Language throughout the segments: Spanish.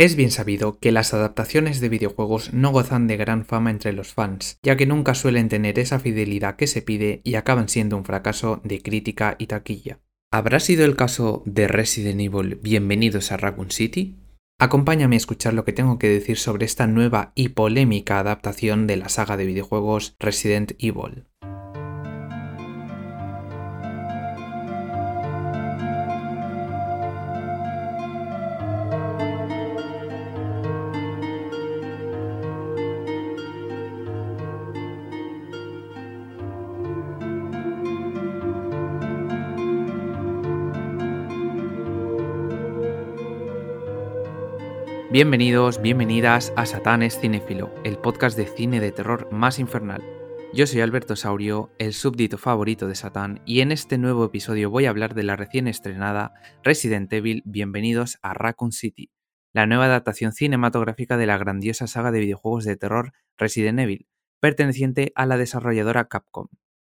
Es bien sabido que las adaptaciones de videojuegos no gozan de gran fama entre los fans, ya que nunca suelen tener esa fidelidad que se pide y acaban siendo un fracaso de crítica y taquilla. ¿Habrá sido el caso de Resident Evil Bienvenidos a Raccoon City? Acompáñame a escuchar lo que tengo que decir sobre esta nueva y polémica adaptación de la saga de videojuegos Resident Evil. Bienvenidos, bienvenidas a Satanes Cinéfilo, el podcast de cine de terror más infernal. Yo soy Alberto Saurio, el súbdito favorito de Satán, y en este nuevo episodio voy a hablar de la recién estrenada Resident Evil Bienvenidos a Raccoon City, la nueva adaptación cinematográfica de la grandiosa saga de videojuegos de terror Resident Evil, perteneciente a la desarrolladora Capcom.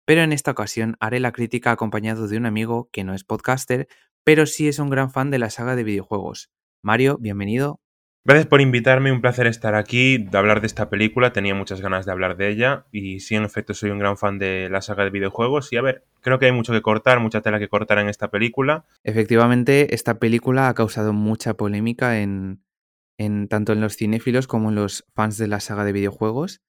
Pero en esta ocasión haré la crítica acompañado de un amigo que no es podcaster, pero sí es un gran fan de la saga de videojuegos. Mario, bienvenido. Gracias por invitarme, un placer estar aquí, de hablar de esta película, tenía muchas ganas de hablar de ella y sí, en efecto, soy un gran fan de la saga de videojuegos y a ver, creo que hay mucho que cortar, mucha tela que cortar en esta película. Efectivamente, esta película ha causado mucha polémica en, en tanto en los cinéfilos como en los fans de la saga de videojuegos.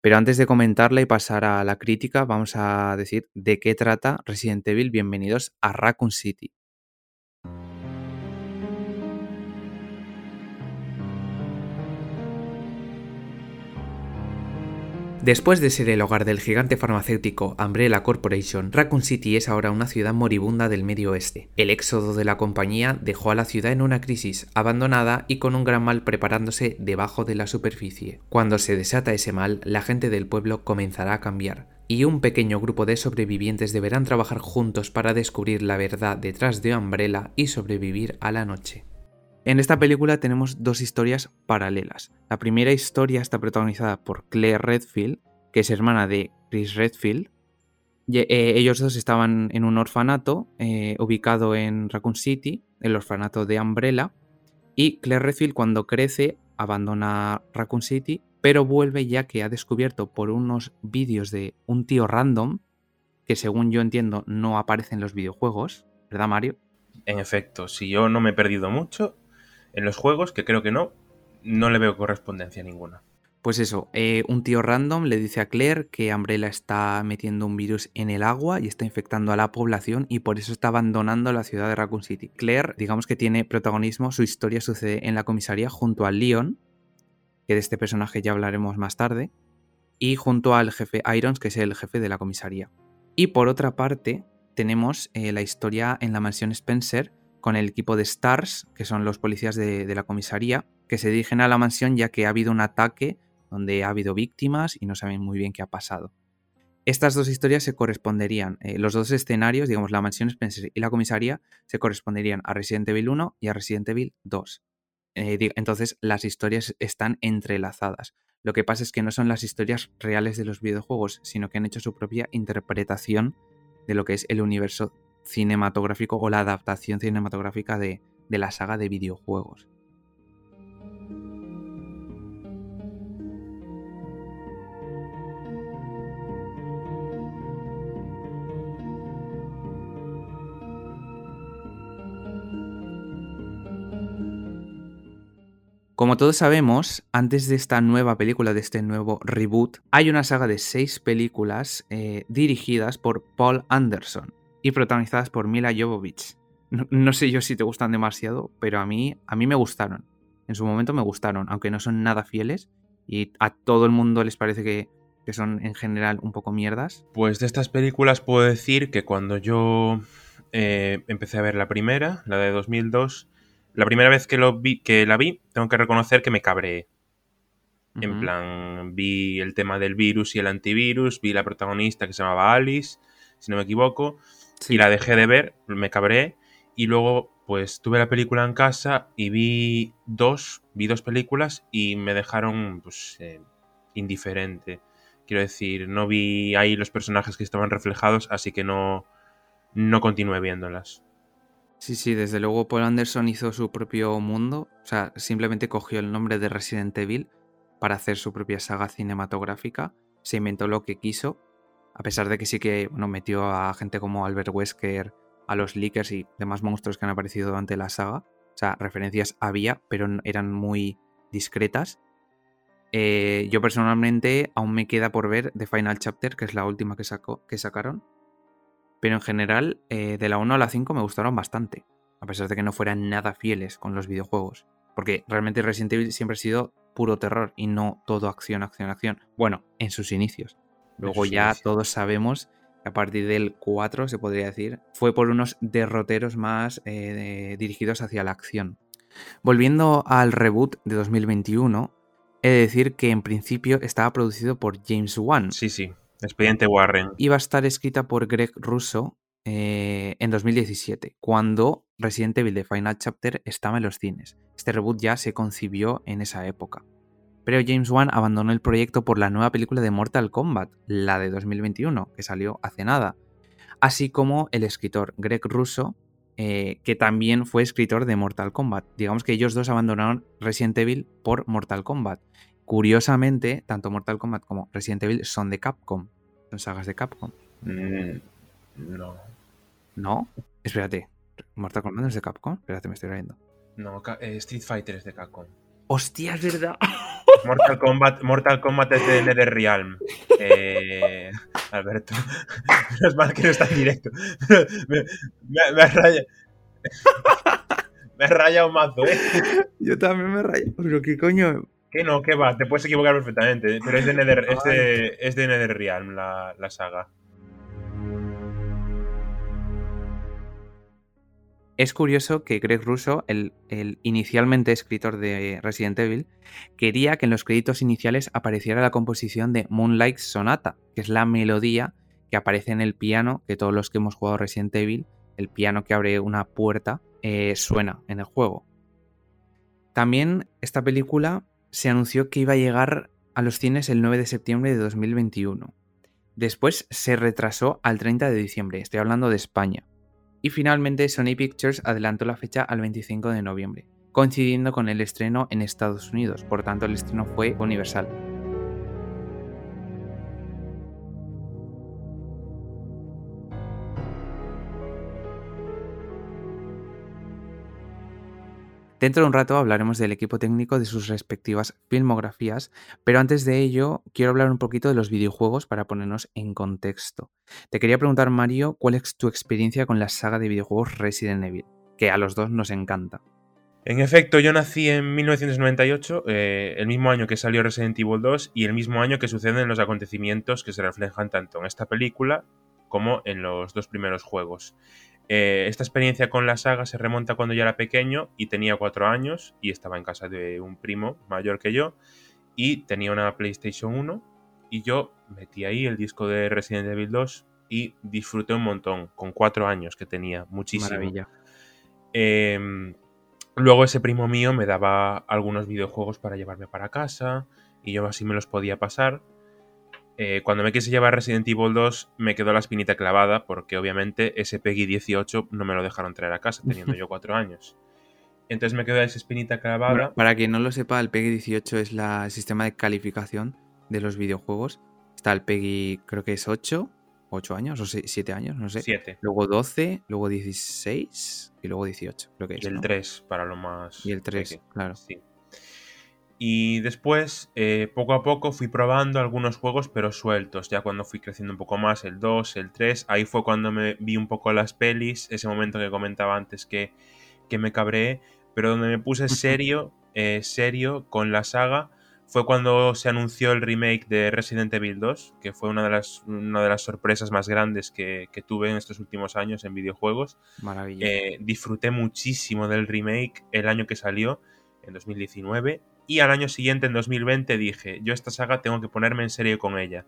Pero antes de comentarla y pasar a la crítica, vamos a decir de qué trata Resident Evil. Bienvenidos a Raccoon City. Después de ser el hogar del gigante farmacéutico Umbrella Corporation, Raccoon City es ahora una ciudad moribunda del medio oeste. El éxodo de la compañía dejó a la ciudad en una crisis, abandonada y con un gran mal preparándose debajo de la superficie. Cuando se desata ese mal, la gente del pueblo comenzará a cambiar, y un pequeño grupo de sobrevivientes deberán trabajar juntos para descubrir la verdad detrás de Umbrella y sobrevivir a la noche. En esta película tenemos dos historias paralelas. La primera historia está protagonizada por Claire Redfield, que es hermana de Chris Redfield. Eh, ellos dos estaban en un orfanato eh, ubicado en Raccoon City, el orfanato de Umbrella. Y Claire Redfield cuando crece abandona Raccoon City, pero vuelve ya que ha descubierto por unos vídeos de un tío random, que según yo entiendo no aparece en los videojuegos, ¿verdad Mario? En efecto, si yo no me he perdido mucho, en los juegos, que creo que no, no le veo correspondencia ninguna. Pues eso, eh, un tío random le dice a Claire que Umbrella está metiendo un virus en el agua y está infectando a la población y por eso está abandonando la ciudad de Raccoon City. Claire, digamos que tiene protagonismo, su historia sucede en la comisaría junto a Leon, que de este personaje ya hablaremos más tarde, y junto al jefe Irons, que es el jefe de la comisaría. Y por otra parte, tenemos eh, la historia en la mansión Spencer, con el equipo de STARS, que son los policías de, la comisaría, que se dirigen a la mansión ya que ha habido un ataque donde ha habido víctimas y no saben muy bien qué ha pasado. Estas dos historias se corresponderían, eh, los dos escenarios, digamos la mansión Spencer y la comisaría, se corresponderían a Resident Evil 1 y a Resident Evil 2. Eh, entonces las historias están entrelazadas. Lo que pasa es que no son las historias reales de los videojuegos, sino que han hecho su propia interpretación de lo que es el universo cinematográfico o la adaptación cinematográfica de, de la saga de videojuegos. Como todos sabemos, antes de esta nueva película, de este nuevo reboot, hay una saga de seis películas eh, dirigidas por Paul Anderson y protagonizadas por Mila Jovovich. No, sé yo si te gustan demasiado, pero a mí, a mí me gustaron. En su momento me gustaron, aunque no son nada fieles y a todo el mundo les parece que, son en general un poco mierdas. Pues de estas películas puedo decir que cuando yo eh, empecé a ver la primera, la de 2002, la primera vez que, lo vi, que la vi, tengo que reconocer que me cabré. En plan, vi el tema del virus y el antivirus, vi la protagonista que se llamaba Alice, si no me equivoco, y la dejé de ver, me cabré. Y luego, pues tuve la película en casa y vi dos, vi dos películas y me dejaron, pues, eh, indiferente. Quiero decir, no vi ahí los personajes que estaban reflejados, así que no, no continué viéndolas. Sí, sí, desde luego Paul Anderson hizo su propio mundo, o sea, simplemente cogió el nombre de Resident Evil para hacer su propia saga cinematográfica, se inventó lo que quiso, a pesar de que sí que metió a gente como Albert Wesker, a los Leakers y demás monstruos que han aparecido durante la saga, o sea, referencias había, pero eran muy discretas. Eh, yo personalmente aún me queda por ver The Final Chapter, que es la última que, que sacaron. Pero en general, eh, de la 1 a la 5 me gustaron bastante. A pesar de que no fueran nada fieles con los videojuegos. Porque realmente Resident Evil siempre ha sido puro terror y no todo acción, acción, acción. Bueno, en sus inicios. Luego ya todos sabemos que a partir del 4, se podría decir, fue por unos derroteros más eh, dirigidos hacia la acción. Volviendo al reboot de 2021, he de decir que en principio estaba producido por James Wan. Sí, sí. Expediente Warren. Iba a estar escrita por Greg Russo eh, en 2017, cuando Resident Evil The Final Chapter estaba en los cines. Este reboot ya se concibió en esa época. Pero James Wan abandonó el proyecto por la nueva película de Mortal Kombat, la de 2021, que salió hace nada. Así como el escritor Greg Russo, eh, que también fue escritor de Mortal Kombat. Digamos que ellos dos abandonaron Resident Evil por Mortal Kombat. Curiosamente, tanto Mortal Kombat como Resident Evil son de Capcom. Son sagas de Capcom. Mm, no. ¿No? Espérate. ¿Mortal Kombat es de Capcom? Espérate, me estoy riendo. No, eh, Street Fighter es de Capcom. ¡Hostia, es verdad! Mortal Kombat, Mortal Kombat es de NetherRealm. Eh, Alberto. es mal que no está en directo. me, me, me raya. me raya un mazo, ¿eh? Yo también me rayo. Pero qué coño. Que no, que va, te puedes equivocar perfectamente. Pero es de, Nether, es de, es de NetherRealm la, la saga. Es curioso que Greg Russo, el, inicialmente escritor de Resident Evil, quería que en los créditos iniciales apareciera la composición de Moonlight Sonata, que es la melodía que aparece en el piano, que todos los que hemos jugado Resident Evil, el piano que abre una puerta, eh, suena en el juego. También esta película se anunció que iba a llegar a los cines el 9 de septiembre de 2021. Después se retrasó al 30 de diciembre, estoy hablando de España. Y finalmente Sony Pictures adelantó la fecha al 25 de noviembre, coincidiendo con el estreno en Estados Unidos, por tanto el estreno fue universal. Dentro de un rato hablaremos del equipo técnico de sus respectivas filmografías, pero antes de ello quiero hablar un poquito de los videojuegos para ponernos en contexto. Te quería preguntar, Mario, ¿cuál es tu experiencia con la saga de videojuegos Resident Evil? Que a los dos nos encanta. En efecto, yo nací en 1998, eh, el mismo año que salió Resident Evil 2 y el mismo año que suceden los acontecimientos que se reflejan tanto en esta película como en los dos primeros juegos. Eh, esta experiencia con la saga se remonta cuando yo era pequeño y tenía cuatro años y estaba en casa de un primo mayor que yo y tenía una PlayStation 1 y yo metí ahí el disco de Resident Evil 2 y disfruté un montón con cuatro años que tenía, muchísimo. Maravilla. Eh, luego ese primo mío me daba algunos videojuegos para llevarme para casa y yo así me los podía pasar eh, cuando me quise llevar Resident Evil 2 me quedó la espinita clavada porque obviamente ese Peggy 18 no me lo dejaron traer a casa teniendo yo cuatro años. Entonces me quedó esa espinita clavada. Bueno, para quien no lo sepa, el Peggy 18 es la, el sistema de calificación de los videojuegos. Está el Peggy, creo que es 8, 8 años o 7 años, no sé. 7. Luego 12, luego 16 y luego 18, creo que es. Y el ¿no? 3 para lo más. Y el 3, peque. claro. Sí. Y después, eh, poco a poco, fui probando algunos juegos, pero sueltos. Ya cuando fui creciendo un poco más, el 2, el 3, ahí fue cuando me vi un poco las pelis, ese momento que comentaba antes que, que me cabré, pero donde me puse serio, eh, serio con la saga, fue cuando se anunció el remake de Resident Evil 2, que fue una de las, una de las sorpresas más grandes que, que tuve en estos últimos años en videojuegos. Maravilla. Eh, disfruté muchísimo del remake el año que salió, en 2019 y al año siguiente, en 2020, dije, yo esta saga tengo que ponerme en serio con ella.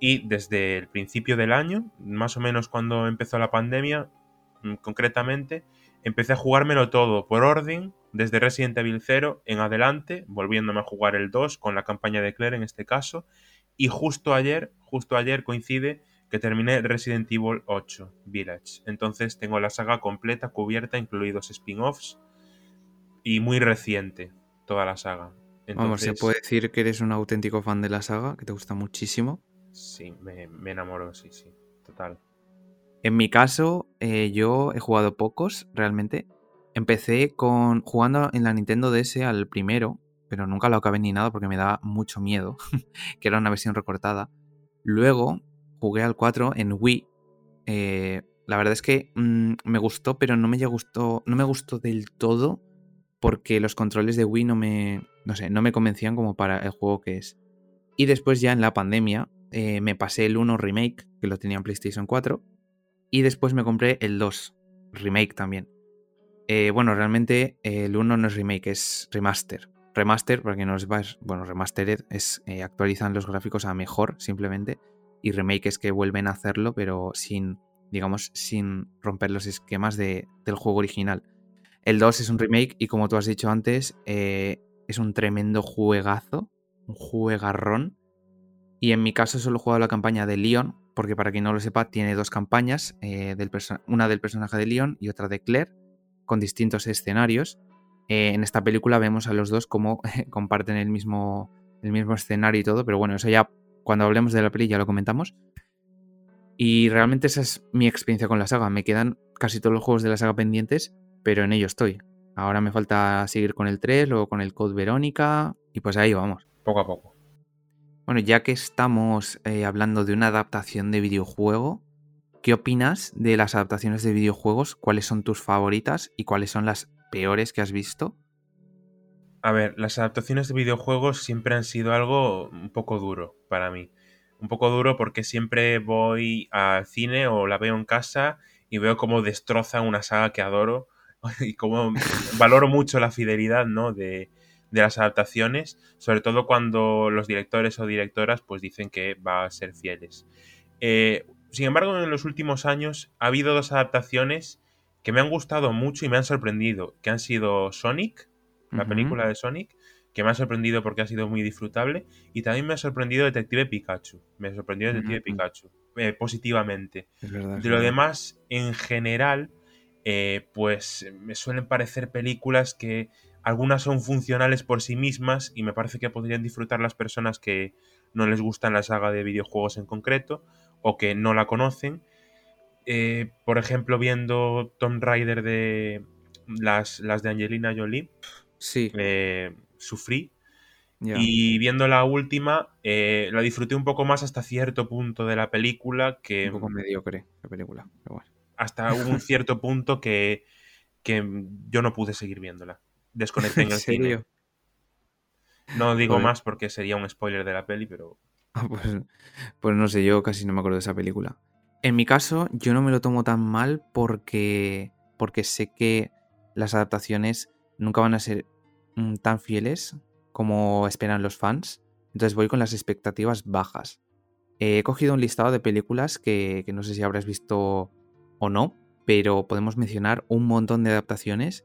y desde el principio del año, más o menos cuando empezó la pandemia, mm, concretamente, empecé a jugármelo todo por orden, desde Resident Evil 0 en adelante, volviéndome a jugar el 2 con la campaña de Claire en este caso. Y justo ayer, justo ayer coincide que terminé Resident Evil 8 Village. Entonces tengo la saga completa, cubierta, incluidos spin-offs y muy reciente toda la saga. Vamos, se puede decir que eres un auténtico fan de la saga, que te gusta muchísimo. Sí, me, me enamoro, sí, sí, total. En mi caso, eh, yo he jugado pocos, realmente. Empecé con jugando en la Nintendo DS al primero, pero nunca lo acabé ni nada porque me daba mucho miedo, que era una versión recortada. Luego jugué al 4 en Wii. Eh, la verdad es que mm, me gustó, pero no me gustó, no me gustó del todo porque los controles de Wii no me, no sé, no me convencían como para el juego que es. Y después ya en la pandemia eh, me pasé el 1 remake, que lo tenía en PlayStation 4, y después me compré el 2 remake también. Eh, bueno, realmente el 1 no es remake, es remaster. Remaster, para que no sepas, bueno, remastered es eh, actualizan los gráficos a mejor simplemente, y remake es que vuelven a hacerlo, pero sin, digamos, sin romper los esquemas de, del juego original. El 2 es un remake y como tú has dicho antes, eh, es un tremendo juegazo, un juegarrón. Y en mi caso solo he jugado la campaña de Leon, porque para quien no lo sepa, tiene dos campañas, eh, una del personaje de Leon y otra de Claire, con distintos escenarios. Eh, en esta película vemos a los dos como comparten el mismo, el mismo escenario y todo, pero bueno, eso ya cuando hablemos de la peli ya lo comentamos. Y realmente esa es mi experiencia con la saga. Me quedan casi todos los juegos de la saga pendientes pero en ello estoy. Ahora me falta seguir con el 3, luego con el Code Verónica y pues ahí vamos. Poco a poco. Bueno, ya que estamos eh, hablando de una adaptación de videojuego, ¿qué opinas de las adaptaciones de videojuegos? ¿Cuáles son tus favoritas y cuáles son las peores que has visto? A ver, las adaptaciones de videojuegos siempre han sido algo un poco duro para mí. Un poco duro porque siempre voy al cine o la veo en casa y veo cómo destroza una saga que adoro y como valoro mucho la fidelidad ¿no? de, las adaptaciones, sobre todo cuando los directores o directoras pues dicen que va a ser fieles. Eh, sin embargo, en los últimos años ha habido dos adaptaciones que me han gustado mucho y me han sorprendido, que han sido Sonic, la película de Sonic, que me ha sorprendido porque ha sido muy disfrutable, y también me ha sorprendido Detective Pikachu, me ha sorprendido Detective Pikachu, eh, positivamente. de lo demás, en general, eh, pues me suelen parecer películas que algunas son funcionales por sí mismas y me parece que podrían disfrutar las personas que no les gustan la saga de videojuegos en concreto o que no la conocen. Eh, por ejemplo, viendo Tomb Raider de las, las de Angelina Jolie, sí. Eh, sufrí. Y viendo la última, la disfruté un poco más hasta cierto punto de la película que... Un poco mediocre la película, pero bueno hasta un cierto punto que, yo no pude seguir viéndola. Desconecté en el cine. No digo más porque sería un spoiler de la peli, pero. Ah, pues, pues, no sé, yo casi no me acuerdo de esa película. En mi caso, yo no me lo tomo tan mal porque, porque sé que las adaptaciones nunca van a ser mm, tan fieles como esperan los fans. Entonces voy con las expectativas bajas. he cogido un listado de películas que, que no sé si habrás visto o no, pero podemos mencionar un montón de adaptaciones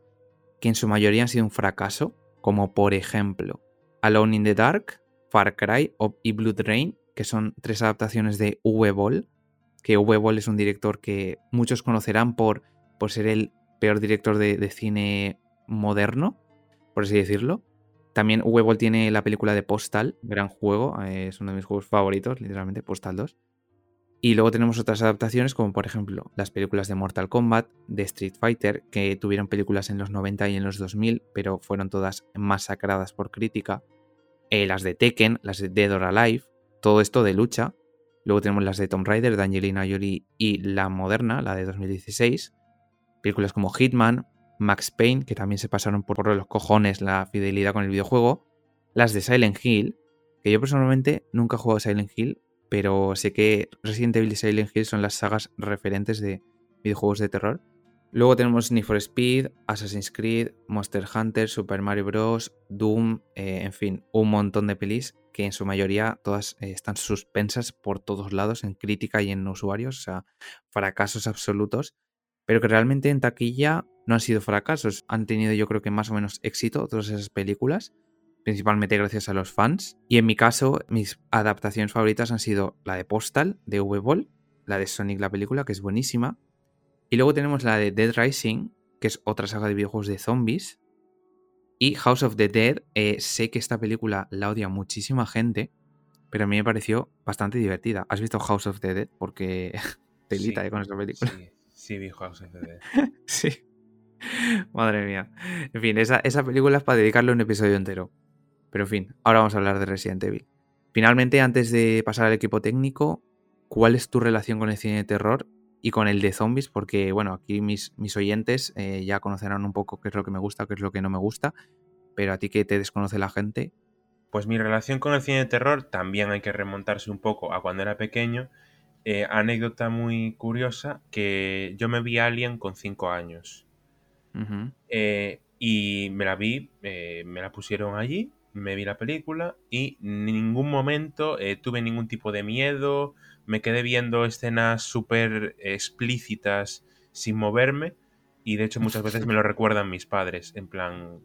que en su mayoría han sido un fracaso, como por ejemplo Alone in the Dark, Far Cry y Blood Rain, que son tres adaptaciones de Boll, que Boll es un director que muchos conocerán por, por ser el peor director de, cine moderno, por así decirlo. También Boll tiene la película de Postal, gran juego, eh, es uno de mis juegos favoritos, literalmente, Postal 2. Y luego tenemos otras adaptaciones como por ejemplo las películas de Mortal Kombat, de Street Fighter, que tuvieron películas en los 90 y en los 2000, pero fueron todas masacradas por crítica. Eh, las de Tekken, las de Dead or Alive, todo esto de lucha. Luego tenemos las de Tomb Raider, de Angelina Jolie y la moderna, la de 2016. Películas como Hitman, Max Payne, que también se pasaron por los cojones la fidelidad con el videojuego. Las de Silent Hill, que yo personalmente nunca he jugado a Silent Hill, pero sé que Resident Evil y Silent Hill son las sagas referentes de videojuegos de terror. Luego tenemos Need for Speed, Assassin's Creed, Monster Hunter, Super Mario Bros., Doom, eh, en fin, un montón de pelis que en su mayoría todas eh, están suspensas por todos lados en crítica y en usuarios, o sea, fracasos absolutos, pero que realmente en taquilla no han sido fracasos, han tenido yo creo que más o menos éxito todas esas películas principalmente gracias a los fans. Y en mi caso, mis adaptaciones favoritas han sido la de Postal, de V-Ball, la de Sonic la película, que es buenísima. Y luego tenemos la de Dead Rising, que es otra saga de videojuegos de zombies. Y House of the Dead, eh, sé que esta película la odia muchísima gente, pero a mí me pareció bastante divertida. ¿Has visto House of the Dead? Porque telita Sí, eh, con esta película. Sí, sí vi House of the Dead. Sí. Madre mía. En fin, esa, esa película es para dedicarle un episodio entero. Pero en fin, ahora vamos a hablar de Resident Evil. Finalmente, antes de pasar al equipo técnico, ¿cuál es tu relación con el cine de terror y con el de zombies? Porque, bueno, aquí mis, mis oyentes eh, ya conocerán un poco qué es lo que me gusta, qué es lo que no me gusta. Pero a ti que te desconoce la gente, Pues mi relación con el cine de terror también hay que remontarse un poco a cuando era pequeño. Eh, anécdota muy curiosa que yo me vi Alien con 5 años. Eh, y me la vi, me la pusieron allí, me vi la película y en ningún momento eh, tuve ningún tipo de miedo, me quedé viendo escenas súper explícitas sin moverme y de hecho muchas veces me lo recuerdan mis padres, en plan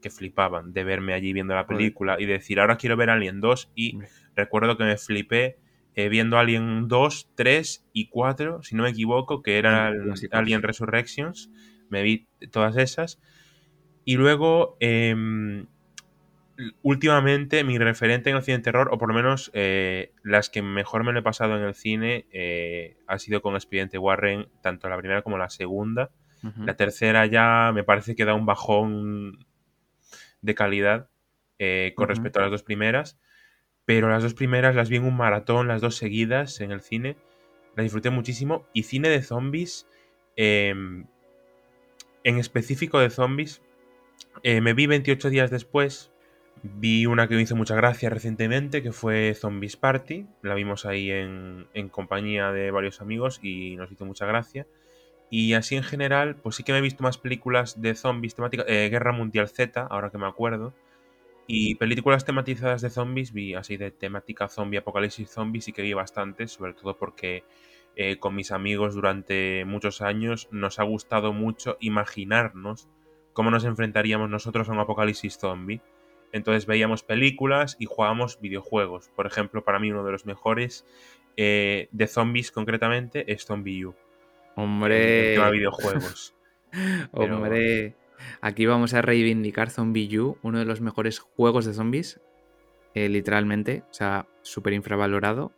que flipaban de verme allí viendo la película y decir, ahora quiero ver Alien 2 y Hombre. recuerdo que me flipé eh, viendo Alien 2, 3 y 4, si no me equivoco, que clásicos. Alien Resurrections. Me vi todas esas. Y luego, em, últimamente, mi referente en el cine de terror, o por lo menos eh, las que mejor me lo he pasado en el cine, eh, ha sido con Expediente Warren, tanto la primera como la segunda. La tercera ya me parece que da un bajón de calidad eh, con respecto a las dos primeras. Pero las dos primeras las vi en un maratón, las dos seguidas en el cine. Las disfruté muchísimo. Y cine de zombies, eh, en específico de zombies, me vi 28 días después. Vi una que me hizo mucha gracia recientemente, que fue Zombies Party. La vimos ahí en, en compañía de varios amigos y nos hizo mucha gracia. Y así en general, pues sí que me he visto más películas de zombies temáticas. eh, Guerra Mundial Z, ahora que me acuerdo. Y películas tematizadas de zombies, vi así de temática zombie, apocalipsis zombies, sí que vi bastantes, sobre todo porque eh, con mis amigos durante muchos años nos ha gustado mucho imaginarnos cómo nos enfrentaríamos nosotros a un apocalipsis zombie. Entonces veíamos películas y jugábamos videojuegos. Por ejemplo, para mí uno de los mejores eh, de zombies concretamente es Zombie U. El Hombre, de videojuegos. pero- hombre. Aquí vamos a reivindicar Zombie U, uno de los mejores juegos de zombies. eh, literalmente, o sea, súper infravalorado.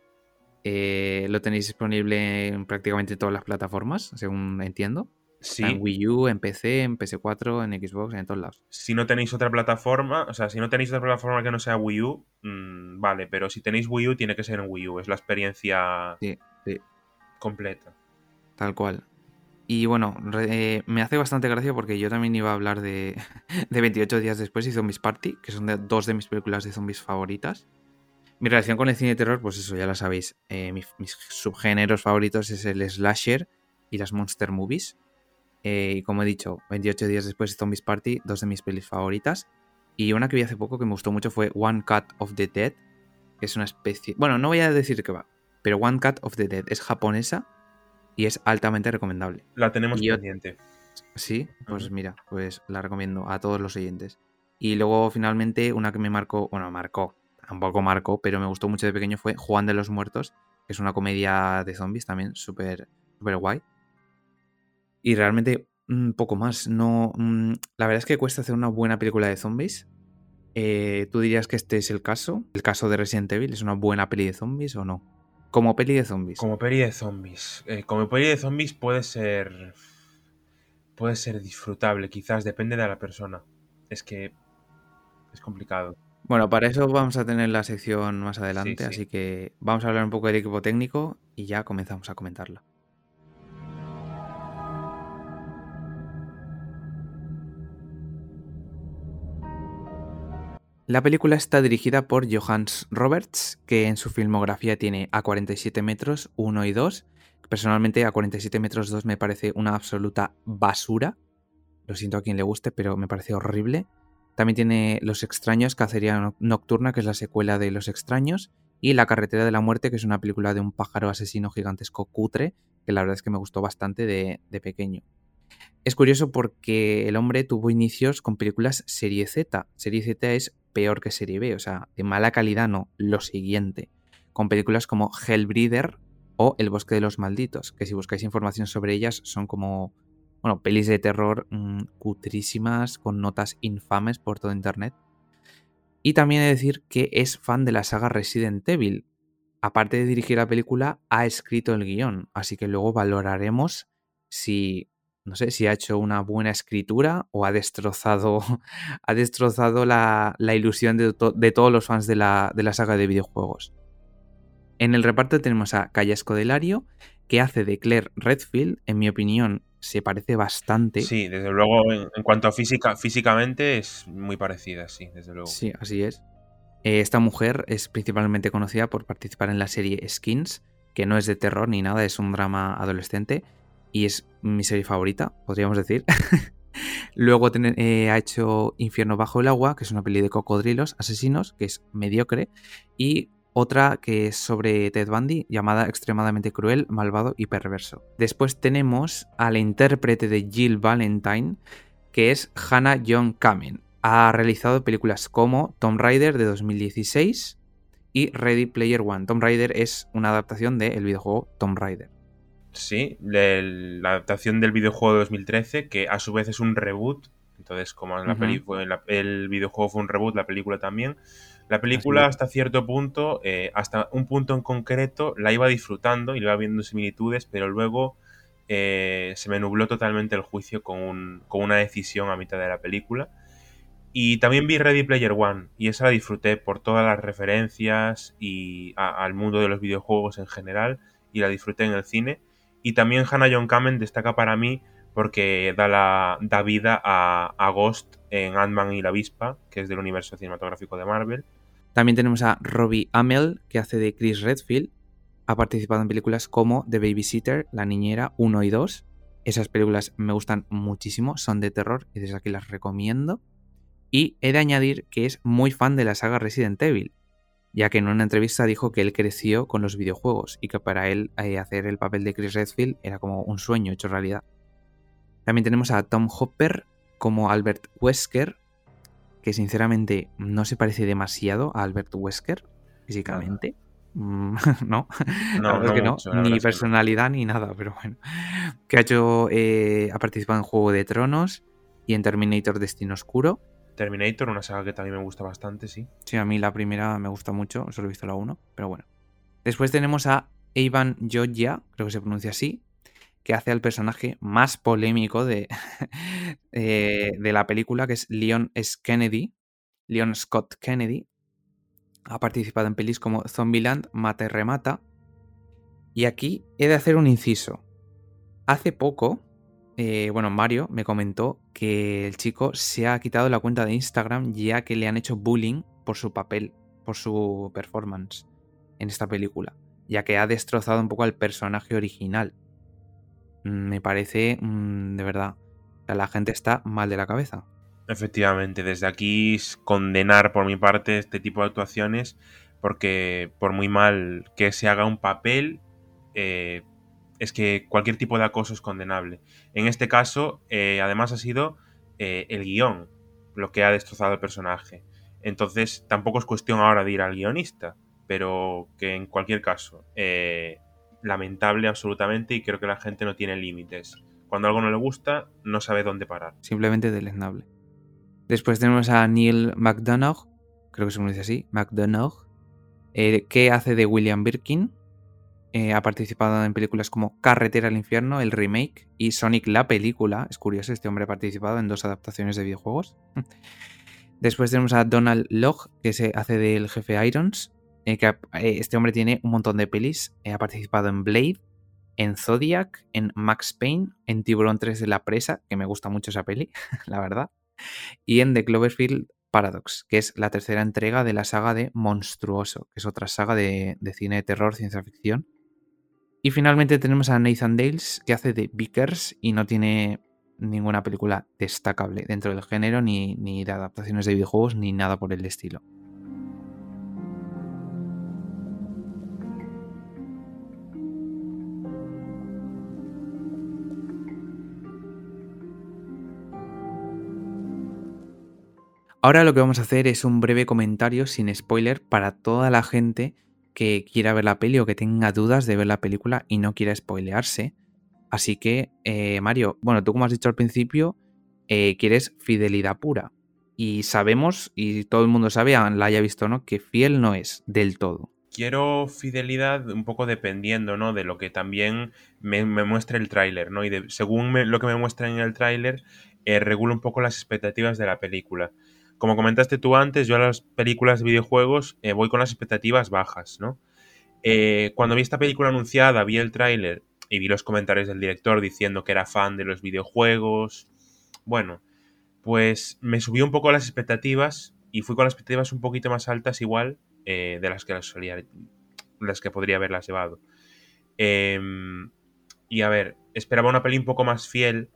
Eh, lo tenéis disponible en prácticamente todas las plataformas, según entiendo. Está En Wii U, en PC, en PS4, en Xbox, en todos lados. si no tenéis otra plataforma, o sea, si no tenéis otra plataforma que no sea Wii U, mm, vale, pero si tenéis Wii U tiene que ser en Wii U, es la experiencia Sí, sí. completa. Tal cual. Y bueno, eh, me hace bastante gracia porque yo también iba a hablar de, de 28 días después y Zombies Party, que son de- dos de mis películas de zombies favoritas. Mi relación con el cine de terror, pues eso, ya lo sabéis. eh, mis, mis subgéneros favoritos es el slasher y las monster movies. Eh, y como he dicho, 28 días después de Zombies Party, dos de mis pelis favoritas. Y una que vi hace poco que me gustó mucho fue One Cut of the Dead, que es una especie... Bueno, no voy a decir que va, pero One Cut of the Dead es japonesa y es altamente recomendable. La tenemos yo- pendiente. Sí, pues mira, pues la recomiendo a todos los oyentes. Y luego finalmente una que me marcó, bueno, marcó, tampoco marcó, pero me gustó mucho de pequeño fue Juan de los Muertos, que es una comedia de zombies también súper súper guay. Y realmente un poco más, no, mm, la verdad es que cuesta hacer una buena película de zombies. Eh, ¿Tú dirías que este es el caso? ¿El caso de Resident Evil es una buena peli de zombies o no? Como peli de zombies. Como peli de zombies. Eh, como peli de zombies puede ser. Puede ser disfrutable, quizás, depende de la persona. Es que. Es complicado. Bueno, para eso vamos a tener la sección más adelante, sí. así que vamos a hablar un poco del equipo técnico y ya comenzamos a comentarla. La película está dirigida por Johannes Roberts, que en su filmografía tiene A 47 metros 1 y 2. Personalmente, A 47 metros 2 me parece una absoluta basura. Lo siento a quien le guste, pero me parece horrible. También tiene Los extraños, Cacería No- Nocturna, que es la secuela de Los extraños. Y La carretera de la muerte, que es una película de un pájaro asesino gigantesco cutre, que la verdad es que me gustó bastante de, de pequeño. Es curioso porque el hombre tuvo inicios con películas serie Z. Serie Z es peor que serie B, o sea, de mala calidad no, lo siguiente. Con películas como Hellbreeder, o El bosque de los malditos, que si buscáis información sobre ellas son como, bueno, pelis de terror mm, cutrísimas con notas infames por todo internet. Y también he de decir que es fan de la saga Resident Evil. Aparte de dirigir la película, ha escrito el guion, así que luego valoraremos si no sé si ha hecho una buena escritura o ha destrozado, ha destrozado la, ilusión de, todos los fans de la, saga de videojuegos. En el reparto tenemos a Calla Escodelario, que hace de Claire Redfield, en mi opinión, se parece bastante. Sí, desde luego, en, cuanto a física, físicamente es muy parecida, sí, desde luego. Sí, así es. Eh, esta mujer es principalmente conocida por participar en la serie Skins, que no es de terror ni nada, es un drama adolescente y es mi serie favorita, podríamos decir. Luego eh, ha hecho Infierno bajo el agua, que es una peli de cocodrilos asesinos, que es mediocre, y otra que es sobre Ted Bundy, llamada Extremadamente cruel, malvado y perverso. Después tenemos a la intérprete de Jill Valentine, que es Hannah John Kamen. Ha realizado películas como Tomb Raider de 2016 y Ready Player One. Tomb Raider es una adaptación del videojuego Tomb Raider. Sí, la adaptación del videojuego de 2013, que a su vez es un reboot. Entonces, como en la el videojuego fue un reboot, la película también. La película, hasta cierto punto, eh, hasta un punto en concreto, la iba disfrutando y le iba viendo similitudes, pero luego eh, se me nubló totalmente el juicio con, una decisión a mitad de la película. Y también vi Ready Player One, y esa la disfruté por todas las referencias y al mundo de los videojuegos en general, y la disfruté en el cine. Y también Hannah John Kamen destaca para mí porque da, la, da vida a, Ghost en Ant-Man y la Avispa, que es del universo cinematográfico de Marvel. También tenemos a Robbie Amell, que hace de Chris Redfield. Ha participado en películas como The Babysitter, La Niñera 1 y 2. Esas películas me gustan muchísimo, son de terror y desde aquí las recomiendo. Y he de añadir que es muy fan de la saga Resident Evil ya que en una entrevista dijo que él creció con los videojuegos y que para él eh, hacer el papel de Chris Redfield era como un sueño hecho realidad. También tenemos a Tom Hopper como Albert Wesker, que sinceramente no se parece demasiado a Albert Wesker físicamente. No, no, que no, ni personalidad ni nada, pero bueno. Que ha hecho, eh, ha participado en Juego de Tronos y en Terminator Destino Oscuro. Terminator, una saga que también me gusta bastante, sí. Sí, a mí la primera me gusta mucho, solo he visto la 1, pero bueno. Después tenemos a Ivan Joya, creo que se pronuncia así, que hace al personaje más polémico de, eh, de la película, que es Leon S. Kennedy, Leon Scott Kennedy. Ha participado en pelis como Zombieland, Mata y Remata. Y aquí he de hacer un inciso. Hace poco eh, bueno, Mario me comentó que el chico se ha quitado la cuenta de Instagram ya que le han hecho bullying por su papel, por su performance en esta película, ya que ha destrozado un poco al personaje original. Mm, me parece, mm, de verdad, la gente está mal de la cabeza. Efectivamente, desde aquí condenar por mi parte este tipo de actuaciones, porque por muy mal que se haga un papel, eh, es que cualquier tipo de acoso es condenable. En este caso, eh, además ha sido eh, el guion lo que ha destrozado el personaje. Entonces, tampoco es cuestión ahora de ir al guionista, pero que en cualquier caso, eh, lamentable absolutamente y creo que la gente no tiene límites. Cuando algo no le gusta, no sabe dónde parar. Simplemente deleznable. Después tenemos a Neil McDonough, creo que se pronuncia así, McDonough, que hace de William Birkin, eh, ha participado en películas como Carretera al Infierno, el remake, y Sonic la película. Es curioso, este hombre ha participado en dos adaptaciones de videojuegos. Después tenemos a Donald Logg, que se hace del jefe Irons. Eh, eh, este hombre tiene un montón de pelis. ha participado en Blade, en Zodiac, en Max Payne, en Tiburón 3 de la presa, que me gusta mucho esa peli, la verdad. Y en The Cloverfield Paradox, que es la tercera entrega de la saga de Monstruoso, que es otra saga de cine de terror, ciencia ficción y finalmente tenemos a Nathan Dales, que hace de Vickers y no tiene ninguna película destacable dentro del género, ni, ni de adaptaciones de videojuegos, ni nada por el estilo. Ahora lo que vamos a hacer es un breve comentario sin spoiler para toda la gente que quiera ver la peli o que tenga dudas de ver la película y no quiera spoilearse. Así que, eh, Mario, bueno, tú como has dicho al principio, eh, quieres fidelidad pura. Y sabemos, y todo el mundo sabe, la haya visto no, que fiel no es del todo. Quiero fidelidad un poco dependiendo, ¿no? De lo que también me, muestre el tráiler, ¿no? Y de, según lo que me muestra en el tráiler, eh, regulo un poco las expectativas de la película. Como comentaste tú antes, yo a las películas de videojuegos eh, voy con las expectativas bajas, ¿no? Eh, cuando vi esta película anunciada, vi el tráiler y vi los comentarios del director diciendo que era fan de los videojuegos. Bueno, pues me subió un poco las expectativas y fui con las expectativas un poquito más altas igual eh, de las que las las que podría haberlas llevado. Em, y a ver, esperaba una peli un poco más fiel,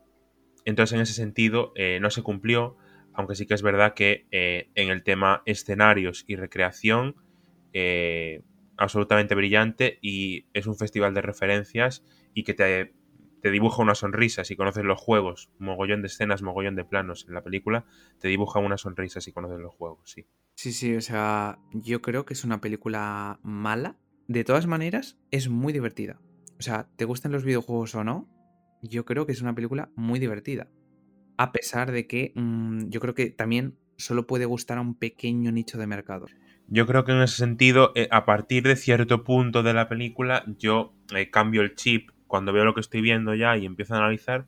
entonces en ese sentido eh, no se cumplió, aunque sí que es verdad que eh, en el tema escenarios y recreación, absolutamente brillante y es un festival de referencias y que te te dibuja una sonrisa si conoces los juegos, mogollón de escenas, mogollón de planos en la película, te dibuja una sonrisa si conoces los juegos, sí. Sí, sí, o sea, yo creo que es una película mala. De todas maneras, es muy divertida. O sea, te gustan los videojuegos o no, yo creo que es una película muy divertida. A pesar de que mm, yo creo que también solo puede gustar a un pequeño nicho de mercado. Yo creo que en ese sentido, eh, a partir de cierto punto de la película, yo eh, cambio el chip cuando veo lo que estoy viendo ya y empiezo a analizar,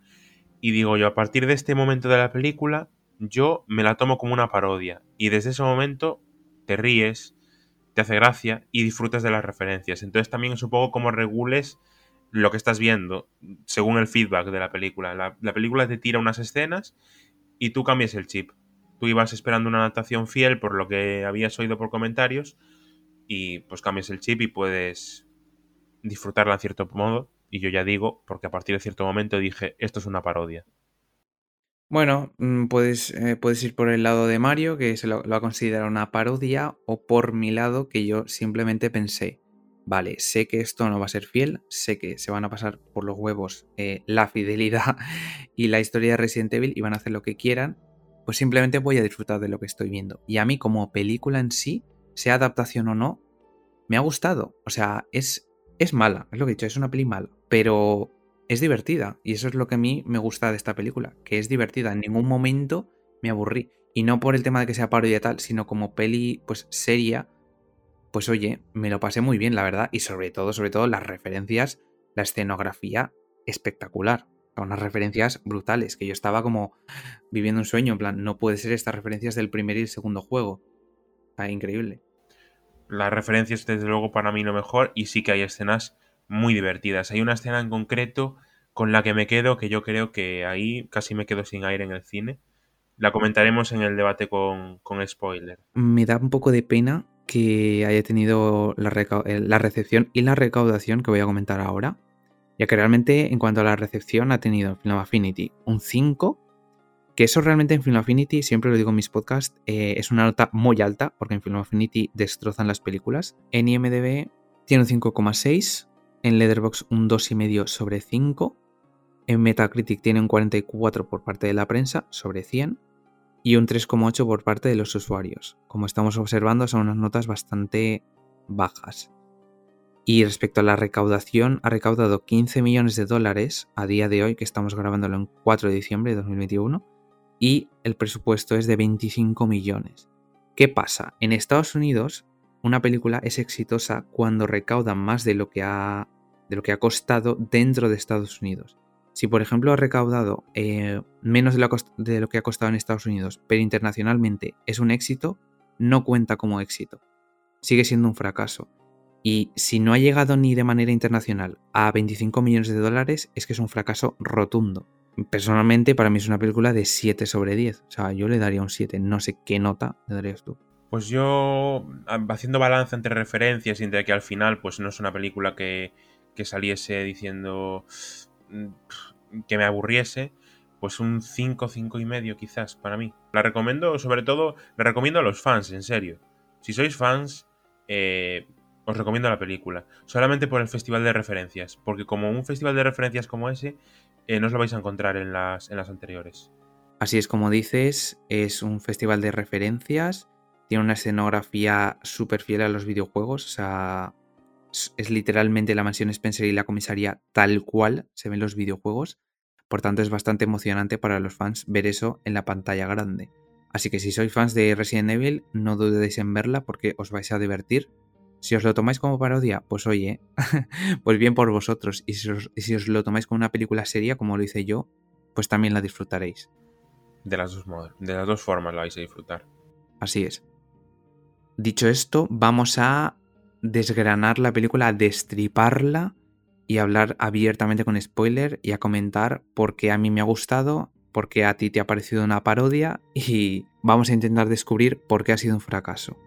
y digo yo, a partir de este momento de la película, yo me la tomo como una parodia. Y desde ese momento te ríes, te hace gracia y disfrutas de las referencias. Entonces también es un poco como regules lo que estás viendo según el feedback de la película. La, la, película te tira unas escenas y tú cambias el chip. Tú ibas esperando una adaptación fiel por lo que habías oído por comentarios y pues cambias el chip y puedes disfrutarla en cierto modo y yo ya digo, porque a partir de cierto momento dije, esto es una parodia. Bueno, mm, puedes, eh, puedes ir por el lado de Mario, que se lo, va a considerar una parodia, o por mi lado, que yo simplemente pensé, vale, sé que esto no va a ser fiel, sé que se van a pasar por los huevos eh, la fidelidad y la historia de Resident Evil y van a hacer lo que quieran, pues simplemente voy a disfrutar de lo que estoy viendo. Y a mí como película en sí, sea adaptación o no, me ha gustado. O sea, es, es mala, es lo que he dicho, es una peli mala pero es divertida. Y eso es lo que a mí me gusta de esta película, que es divertida. En ningún momento me aburrí. Y no por el tema de que sea parodia tal, sino como peli, pues seria, pues oye, me lo pasé muy bien, la verdad. Y sobre todo, sobre todo, las referencias, la escenografía, espectacular. Unas referencias brutales, que yo estaba como viviendo un sueño, en plan, no puede ser estas referencias del primer y el segundo juego. increíble. Las referencias, desde luego, para mí lo mejor, y sí que hay escenas muy divertidas. Hay una escena en concreto con la que me quedo, que yo creo que ahí casi me quedo sin aire en el cine. La comentaremos en el debate con, spoiler. Me da un poco de pena que haya tenido la, eh, la, recepción y la recaudación que voy a comentar ahora. Ya que realmente en cuanto a la recepción ha tenido en Film Affinity un 5. Que eso realmente en Film Affinity, siempre lo digo en mis podcasts, eh, es una nota muy alta, porque en Film Affinity destrozan las películas. En IMDB tiene un 5,6 en Letterboxd un 2,5 sobre 5. En Metacritic tiene un 44 por parte de la prensa sobre 100 y un 3,8 por parte de los usuarios. Como estamos observando son unas notas bastante bajas. Y respecto a la recaudación, ha recaudado 15 millones de dólares a día de hoy, que estamos grabándolo en 4 de diciembre de 2021, y el presupuesto es de 25 millones. ¿Qué pasa? En Estados Unidos una película es exitosa cuando recauda más de lo que ha, de lo que ha costado dentro de Estados Unidos. Si por ejemplo ha recaudado eh, menos de lo, que ha costado en Estados Unidos, pero internacionalmente es un éxito, no cuenta como éxito. Sigue siendo un fracaso. Y si no ha llegado ni de manera internacional a 25 millones de dólares, es que es un fracaso rotundo. Personalmente, para mí es una película de 7 sobre 10. O sea, yo le daría un 7. No sé qué nota le darías tú. Pues yo, haciendo balance entre referencias y entre que al final, pues no es una película que, saliese diciendo que me aburriese, pues un 5, 5 y medio quizás para mí. La recomiendo, sobre todo, la recomiendo a los fans, en serio. Si sois fans, eh, os recomiendo la película. Solamente por el festival de referencias. Porque como un festival de referencias como ese, eh, no os lo vais a encontrar en las, en las anteriores. Así es como dices, es un festival de referencias tiene una escenografía súper fiel a los videojuegos, o sea, es literalmente la mansión Spencer y la comisaría tal cual se ven los videojuegos. Por tanto, es bastante emocionante para los fans ver eso en la pantalla grande. Así que si sois fans de Resident Evil, no dudéis en verla porque os vais a divertir. Si os lo tomáis como parodia, pues oye, pues bien por vosotros. Y si, os, y si os lo tomáis como una película seria, como lo hice yo, pues también la disfrutaréis. De las dos, modos, de las dos formas la vais a disfrutar. Así es. Dicho esto, vamos a desgranar la película, destriparla y hablar abiertamente con spoiler y a comentar por qué a mí me ha gustado, por qué a ti te ha parecido una parodia y vamos a intentar descubrir por qué ha sido un fracaso.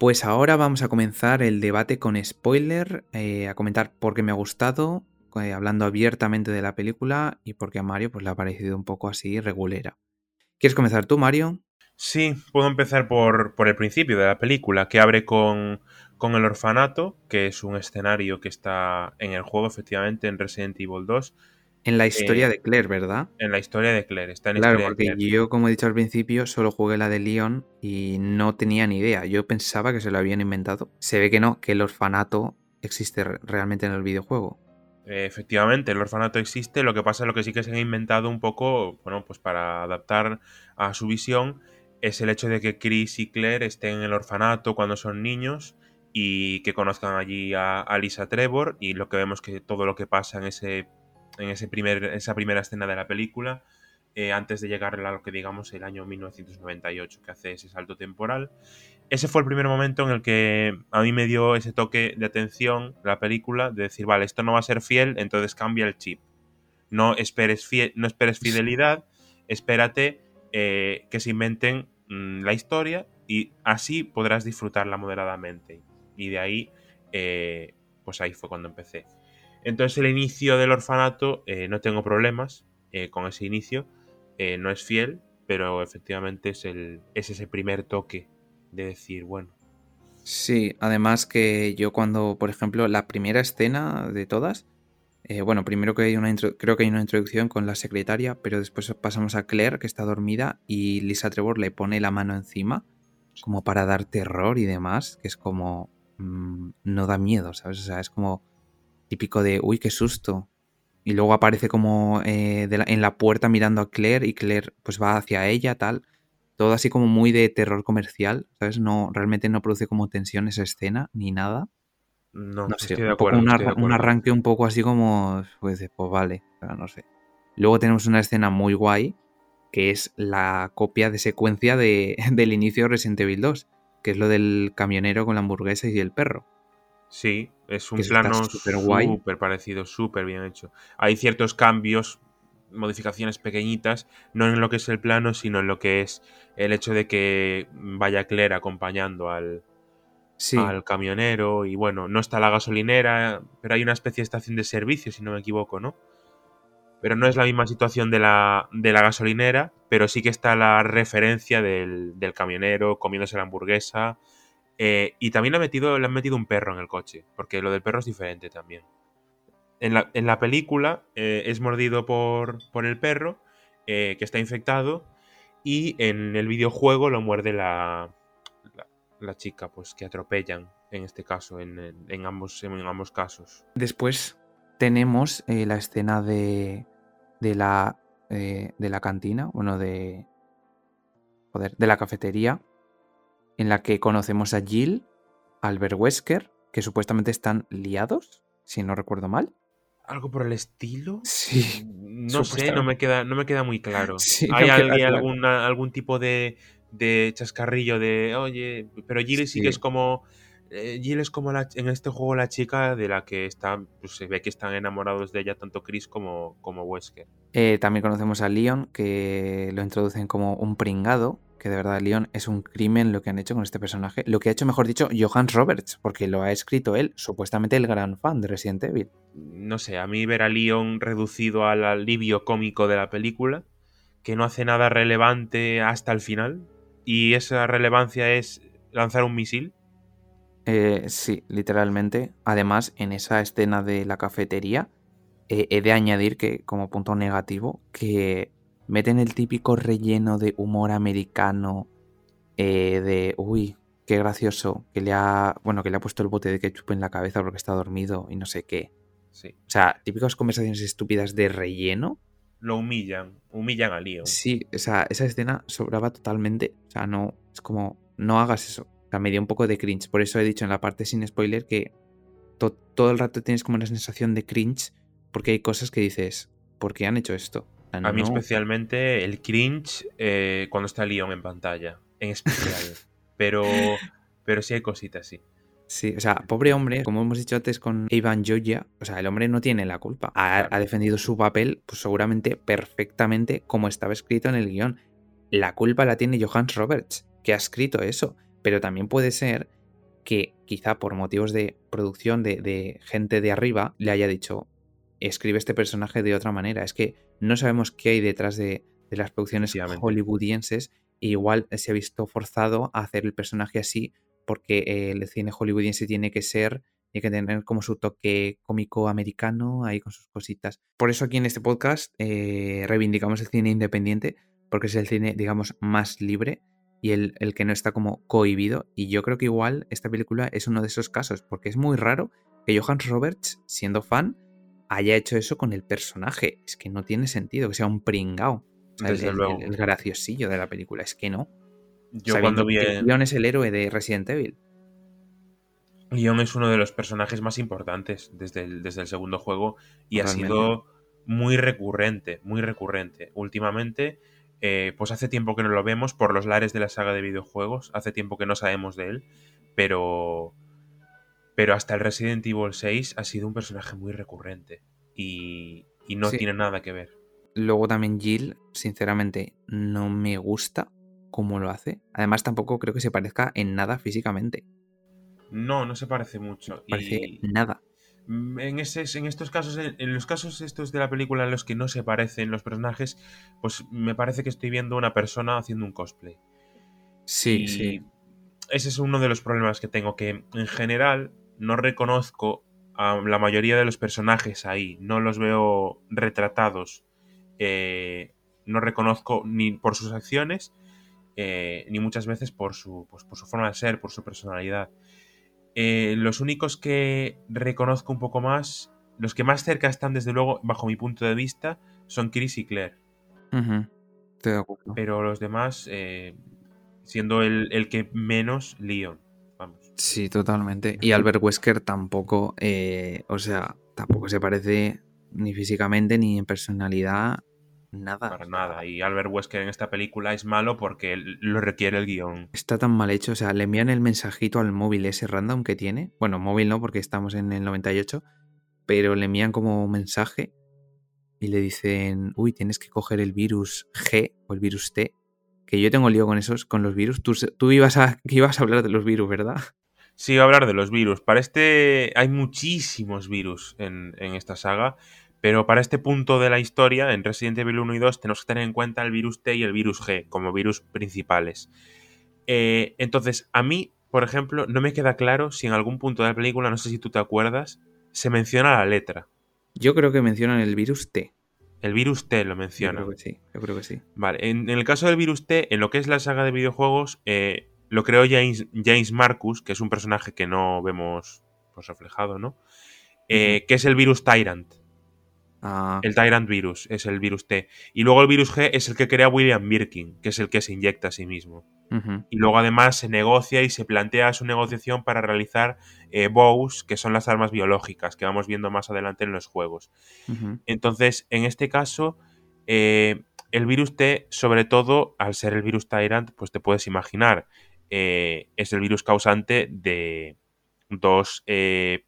Pues ahora vamos a comenzar el debate con spoiler, eh, a comentar por qué me ha gustado, eh, hablando abiertamente de la película y por qué a Mario pues, le ha parecido un poco así regulera. ¿Quieres comenzar tú, Mario? Sí, puedo empezar por, por el principio de la película, que abre con, con, el orfanato, que es un escenario que está en el juego, efectivamente, en Resident Evil 2, en la historia eh, de Claire, ¿verdad? En la historia de Claire, está en Claro, historia porque yo, como he dicho al principio, solo jugué la de Leon y no tenía ni idea. Yo pensaba que se lo habían inventado. Se ve que no, que el orfanato existe realmente en el videojuego. Eh, efectivamente, el orfanato existe, lo que pasa es lo que sí que se han inventado un poco, bueno, pues para adaptar a su visión, es el hecho de que Chris y Claire estén en el orfanato cuando son niños y que conozcan allí a, a Lisa Trevor y lo que vemos que todo lo que pasa en ese en ese primer, esa primera escena de la película, eh, antes de llegar a lo que digamos el año 1998, que hace ese salto temporal. Ese fue el primer momento en el que a mí me dio ese toque de atención la película, de decir, vale, esto no va a ser fiel, entonces cambia el chip. No esperes, no esperes fidelidad, espérate eh, que se inventen mm, la historia y así podrás disfrutarla moderadamente. Y de ahí, eh, pues ahí fue cuando empecé. Entonces el inicio del orfanato eh, no tengo problemas eh, con ese inicio, eh, no es fiel, pero efectivamente es, el, es ese primer toque de decir, bueno. Sí, además que yo cuando, por ejemplo, la primera escena de todas, bueno, primero que hay una creo que hay una introducción con la secretaria, pero después pasamos a Claire, que está dormida, y Lisa Trevor le pone la mano encima, como para dar terror y demás, que es como... Mm, no da miedo, ¿sabes? O sea, es como típico de, uy, qué susto. Y luego aparece como eh, en la puerta mirando a Claire y Claire pues va hacia ella, tal. Todo así como muy de terror comercial, ¿sabes? No, realmente no produce como tensión esa escena ni nada. No, no sé, estoy de acuerdo, un, un, arranque un poco así como, pues, pues vale, no sé. Luego tenemos una escena muy guay, que es la copia de secuencia de, del inicio de Resident Evil 2, que es lo del camionero con la hamburguesa y el perro. Sí, es un plano súper parecido, súper bien hecho. Hay ciertos cambios, modificaciones pequeñitas, no en lo que es el plano, sino en lo que es el hecho de que vaya Claire acompañando al, al camionero. Y bueno, no está la gasolinera, pero hay una especie de estación de servicio, si no me equivoco, ¿no? Pero no es la misma situación de la, de la gasolinera, pero sí que está la referencia del, del camionero comiéndose la hamburguesa eh, y también le han, metido, le han metido un perro en el coche, porque lo del perro es diferente también. En la, película eh, es mordido por, por el perro, eh, que está infectado, y en el videojuego lo muerde la, la, chica, pues que atropellan, en este caso, en, en, ambos, en ambos casos. Después tenemos la escena de, de, la, de la cantina, bueno, de, joder, de la cafetería, en la que conocemos a Jill, Albert Wesker, que supuestamente están liados, si no recuerdo mal. ¿Algo por el estilo? Sí. No sé, no me queda, no me queda muy claro. ¿Hay algún, algún tipo de, de, chascarrillo de, oye, pero Jill sí, que es como... Eh, Jill es como la, en este juego la chica de la que está, pues se ve que están enamorados de ella tanto Chris como, como Wesker. Eh, también conocemos a Leon, que lo introducen como un pringado, que de verdad, Leon, es un crimen lo que han hecho con este personaje. Lo que ha hecho, mejor dicho, Johan Roberts, porque lo ha escrito él, supuestamente el gran fan de Resident Evil. No sé, a mí ver a Leon reducido al alivio cómico de la película, que no hace nada relevante hasta el final, y esa relevancia es lanzar un misil. Eh, sí, literalmente. Además, en esa escena de la cafetería, eh, he de añadir que, como punto negativo, que meten el típico relleno de humor americano eh, de, uy, qué gracioso, que le ha, bueno, que le ha puesto el bote de ketchup en la cabeza porque está dormido y no sé qué. Sí. O sea, típicas conversaciones estúpidas de relleno. Lo humillan, humillan a Leon. Sí, o sea, esa escena sobraba totalmente. O sea, no, es como, no hagas eso. O sea, me dio un poco de cringe. Por eso he dicho en la parte sin spoiler que todo el rato tienes como una sensación de cringe porque hay cosas que dices, ¿por qué han hecho esto? A mí especialmente el cringe eh, cuando está Leon en pantalla, en especial. pero, pero sí hay cositas, sí. Sí, o sea, pobre hombre, como hemos dicho antes con Ivan Joya, o sea, el hombre no tiene la culpa. Ha, defendido su papel, pues seguramente perfectamente como estaba escrito en el guion. La culpa la tiene Johannes Roberts, que ha escrito eso. Pero también puede ser que quizá por motivos de producción de, de gente de arriba le haya dicho, escribe este personaje de otra manera. Es que no sabemos qué hay detrás de, las producciones hollywoodienses. E igual se ha visto forzado a hacer el personaje así porque eh, el cine hollywoodiense tiene que ser, tiene que tener como su toque cómico americano ahí con sus cositas. Por eso aquí en este podcast eh, reivindicamos el cine independiente porque es el cine, digamos, más libre y el, el, que no está como cohibido. Y yo creo que igual esta película es uno de esos casos porque es muy raro que Johan Roberts, siendo fan, haya hecho eso con el personaje. Es que no tiene sentido que sea un pringao. el, graciosillo de la película. Es que no. Yo cuando vi. Leon es el héroe de Resident Evil. Leon es uno de los personajes más importantes desde el, desde el segundo juego y ha sido muy recurrente, muy recurrente. Últimamente, eh, pues hace tiempo que no lo vemos por los lares de la saga de videojuegos, hace tiempo que no sabemos de él, pero pero hasta el Resident Evil 6 ha sido un personaje muy recurrente y, no tiene nada que ver. Luego también Jill, sinceramente, no me gusta cómo lo hace. Además, tampoco creo que se parezca en nada físicamente. No, no se parece mucho. Parece nada. Mm, en, ese, en estos casos, en, los casos estos de la película en los que no se parecen los personajes, pues me parece que estoy viendo una persona haciendo un cosplay. Sí, sí. Ese es uno de los problemas que tengo, que en general no reconozco a la mayoría de los personajes ahí, no los veo retratados, eh, no reconozco ni por sus acciones, eh, ni muchas veces por su, pues, por su forma de ser, por su personalidad. Eh, los únicos que reconozco un poco más, los que más cerca están desde luego, bajo mi punto de vista, son Chris y Claire. Pero los demás, siendo el, el que menos, Leon. Sí, totalmente. Y Albert Wesker tampoco, eh, o sea, tampoco se parece ni físicamente ni en personalidad nada. Para nada. Y Albert Wesker en esta película es malo porque lo requiere el guion. Está tan mal hecho. O sea, le envían el mensajito al móvil ese random que tiene. Bueno, móvil no, porque estamos en el 98. Pero le envían como un mensaje y le dicen, uy, tienes que coger el virus G o el virus T. Que yo tengo lío con esos, con los virus. Tú, tú ibas, a, ibas a hablar de los virus, ¿verdad? Sí, voy a hablar de los virus. Para este hay muchísimos virus en, esta saga, pero para este punto de la historia, en Resident Evil 1 y 2, tenemos que tener en cuenta el virus T y el virus G como virus principales. Eh, entonces, a mí, por ejemplo, no me queda claro si en algún punto de la película, no sé si tú te acuerdas, se menciona la letra. Yo creo que mencionan el virus T. El virus T lo menciona. Yo creo que sí, yo creo que sí. Vale, en, el caso del virus T, en lo que es la saga de videojuegos, eh, lo creó James, James Marcus, que es un personaje que no vemos pues, reflejado, ¿no? Eh, que es el virus Tyrant. Ah. El Tyrant virus es el virus T. Y luego el virus G es el que crea William Birkin, que es el que se inyecta a sí mismo. Y luego además se negocia y se plantea su negociación para realizar eh, bows, que son las armas biológicas, que vamos viendo más adelante en los juegos. Entonces, en este caso, eh, el virus T, sobre todo, al ser el virus Tyrant, pues te puedes imaginar, eh, es el virus causante de dos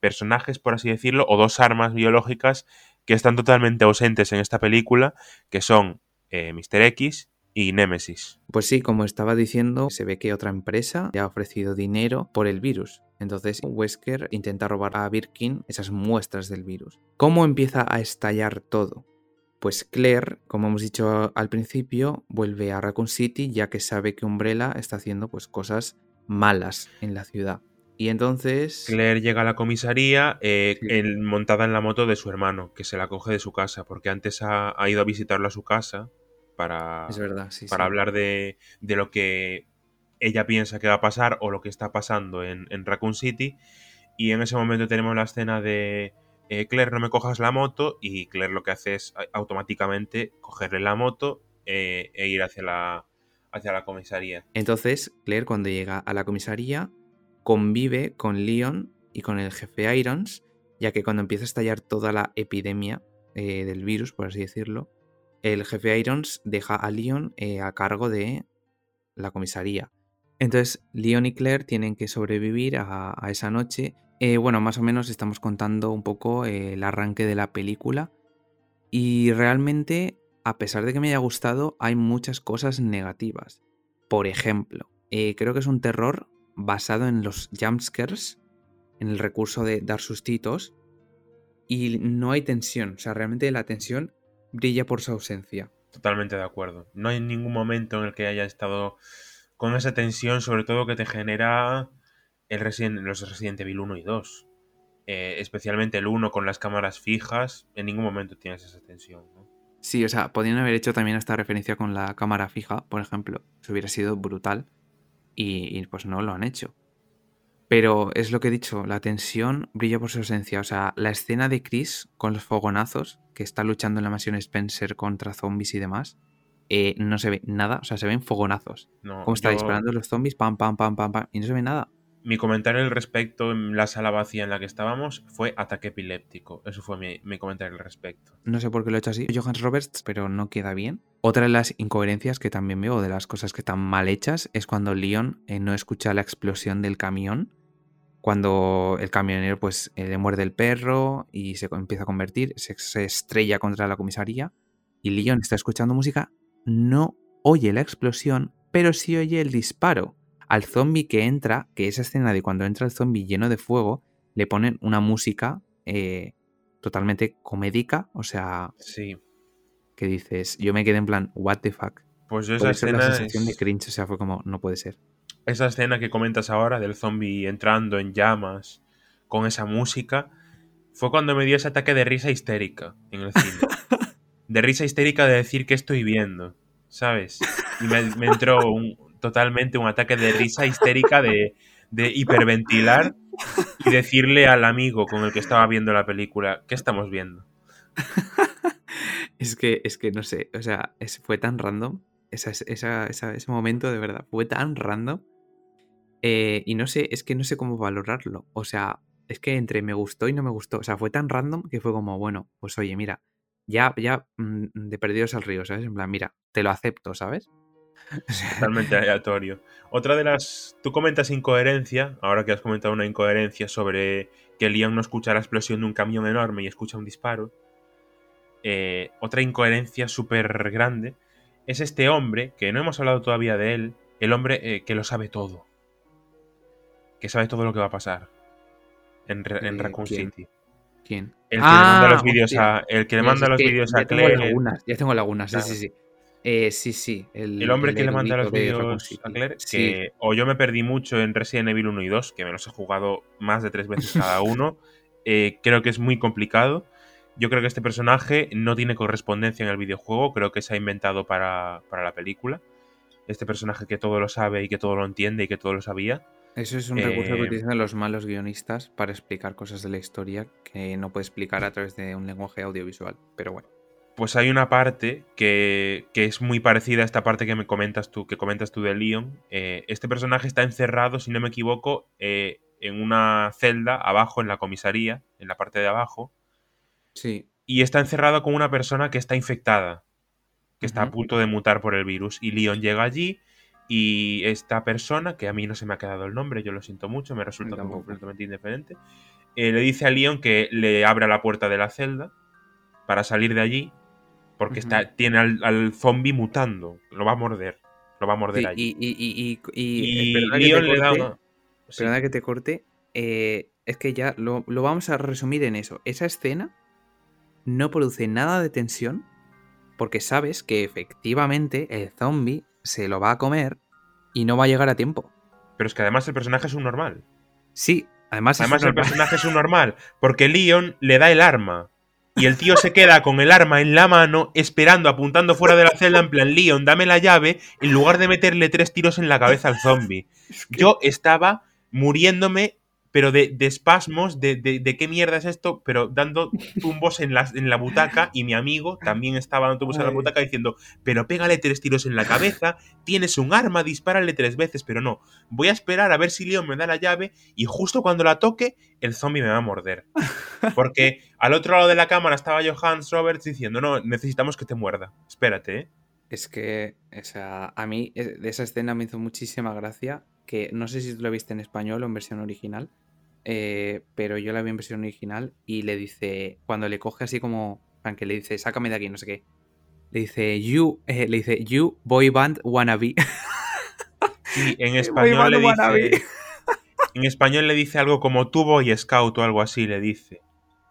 personajes, por así decirlo, o dos armas biológicas que están totalmente ausentes en esta película, que son eh, Mr. X y Nemesis. Pues sí, como estaba diciendo, se ve que otra empresa le ha ofrecido dinero por el virus. Entonces Wesker intenta robar a Birkin esas muestras del virus. ¿Cómo empieza a estallar todo? Pues Claire, como hemos dicho al principio, vuelve a Raccoon City ya que sabe que Umbrella está haciendo pues cosas malas en la ciudad. Y entonces... Claire llega a la comisaría eh, montada en la moto de su hermano, que se la coge de su casa, porque antes ha, ido a visitarlo a su casa para, para hablar de, de, lo que ella piensa que va a pasar o lo que está pasando en, en Raccoon City. Y en ese momento tenemos la escena de eh, Claire, no me cojas la moto. Y Claire lo que hace es automáticamente cogerle la moto eh, e ir hacia la, hacia la comisaría. Entonces, Claire, cuando llega a la comisaría, convive con Leon y con el jefe Irons, ya que cuando empieza a estallar toda la epidemia eh, del virus, por así decirlo, el jefe Irons deja a Leon a cargo de la comisaría. Entonces, Leon y Claire tienen que sobrevivir a, esa noche. Eh, bueno, más o menos estamos contando un poco eh, el arranque de la película. Y realmente, a pesar de que me haya gustado, hay muchas cosas negativas. Por ejemplo, eh, creo que es un terror basado en los jumpscares, en el recurso de dar sustitos. Y no hay tensión. O sea, realmente la tensión brilla por su ausencia. Totalmente de acuerdo. No hay ningún momento en el que haya estado con esa tensión, sobre todo que te genera el los Resident Evil 1 y 2. Eh, especialmente el 1 con las cámaras fijas, en ningún momento tienes esa tensión. Sí, o sea, podrían haber hecho también esta referencia con la cámara fija, por ejemplo. Eso hubiera sido brutal. Y, pues no lo han hecho. Pero es lo que he dicho, la tensión brilla por su esencia. O sea, la escena de Chris con los fogonazos, que está luchando en la mansión Spencer contra zombies y demás, eh, no se ve nada, o sea, se ven fogonazos. como está disparando los zombies, pam, pam, pam, pam, pam, y no se ve nada. Mi comentario al respecto en la sala vacía en la que estábamos fue ataque epiléptico. Eso fue mi, comentario al respecto. No sé por qué lo he hecho así, Johannes Roberts, pero no queda bien. Otra de las incoherencias que también veo, de las cosas que están mal hechas, es cuando Leon eh, no escucha la explosión del camión. Cuando el camionero pues eh, le muerde el perro y se empieza a convertir, se, se estrella contra la comisaría y Leon está escuchando música no oye la explosión, pero sí oye el disparo. Al zombie que entra, que esa escena de cuando entra el zombie lleno de fuego, le ponen una música eh, totalmente comédica, o sea... Sí. Que dices, yo me quedé en plan, what the fuck. Pues esa escena la sensación de cringe, o sea, fue como, no puede ser. Esa escena que comentas ahora del zombie entrando en llamas con esa música, fue cuando me dio ese ataque de risa histérica en el cine. de risa histérica de decir que estoy viendo, ¿sabes? Y me, entró totalmente un ataque de risa histérica de, hiperventilar y decirle al amigo con el que estaba viendo la película, ¿qué estamos viendo? es que, es que no sé, o sea, fue tan random, ese momento de verdad, fue tan random. Eh, y no sé, es que no sé cómo valorarlo. O sea, es que entre me gustó y no me gustó. O sea, fue tan random que fue como, bueno, pues oye, mira, ya, ya mm, de perdidos al río, ¿sabes? En plan, mira, te lo acepto, ¿sabes? Totalmente aleatorio. Otra de las. Tú comentas incoherencia, ahora que has comentado una incoherencia sobre que Leon no escucha la explosión de un camión enorme y escucha un disparo. Eh, otra incoherencia súper grande es este hombre, que no hemos hablado todavía de él, el hombre eh, que lo sabe todo. Que sabe todo lo que va a pasar en, en eh, Raccoon City. ¿Quién? El que le manda los ah, vídeos a, el que le manda los vídeos a Claire. Tengo lagunas, ya tengo lagunas, sí, sí, sí. Eh, sí, sí. El, hombre que le manda los vídeos a Claire, que o yo me perdí mucho en Resident Evil 1 y 2, que me los he jugado más de tres veces cada uno. Eh, creo que es muy complicado. Yo creo que este personaje no tiene correspondencia en el videojuego, creo que se ha inventado para, para la película. Este personaje que todo lo sabe y que todo lo entiende y que todo lo sabía. Eso es un recurso que eh, utilizan los malos guionistas para explicar cosas de la historia que no puede explicar a través de un lenguaje audiovisual. Pero bueno. Pues hay una parte que, es muy parecida a esta parte que me comentas tú, que comentas tú de Leon. Eh, este personaje está encerrado, si no me equivoco, eh, en una celda abajo en la comisaría, en la parte de abajo. Sí. Y está encerrado con una persona que está infectada, que está a punto de mutar por el virus. Y Leon llega allí y esta persona, que a mí no se me ha quedado el nombre, yo lo siento mucho, me resulta completamente indiferente, eh, le dice a Leon que le abra la puerta de la celda para salir de allí, porque está, tiene al, zombie mutando, lo va a morder, lo va a morder allí. Y, y, y, Leon le da Perdona que te corte, eh, es que ya lo, lo vamos a resumir en eso. Esa escena no produce nada de tensión, porque sabes que efectivamente el zombie se lo va a comer y no va a llegar a tiempo. Pero es que además el personaje es un normal. Sí, además, es Además, el normal. personaje es un normal, porque Leon le da el arma. Y el tío se queda con el arma en la mano, esperando, apuntando fuera de la celda, en plan, Leon, dame la llave, en lugar de meterle tres tiros en la cabeza al zombie. Yo estaba muriéndome, pero de, de espasmos, de, de- de qué mierda es esto, pero dando tumbos en la, en la butaca, y mi amigo también estaba dando tumbos en la butaca diciendo, pero pégale tres tiros en la cabeza, tienes un arma, dispárale tres veces, pero no. Voy a esperar a ver si Leon me da la llave, y justo cuando la toque, el zombie me va a morder. Porque al otro lado de la cámara estaba Johannes Roberts diciendo, no, necesitamos que te muerda. Espérate, ¿eh? Es que, o sea, a mí eh, de esa escena me hizo muchísima gracia, que no sé si tú lo viste en español o en versión original, eh, pero yo la vi en versión original y le dice, cuando le coge así como, que le dice, sácame de aquí, no sé qué, le dice, you, eh, le dice, you boy band wannabe. Y en español le dice... En español le dice algo como tu Boy Scout o algo así, le dice.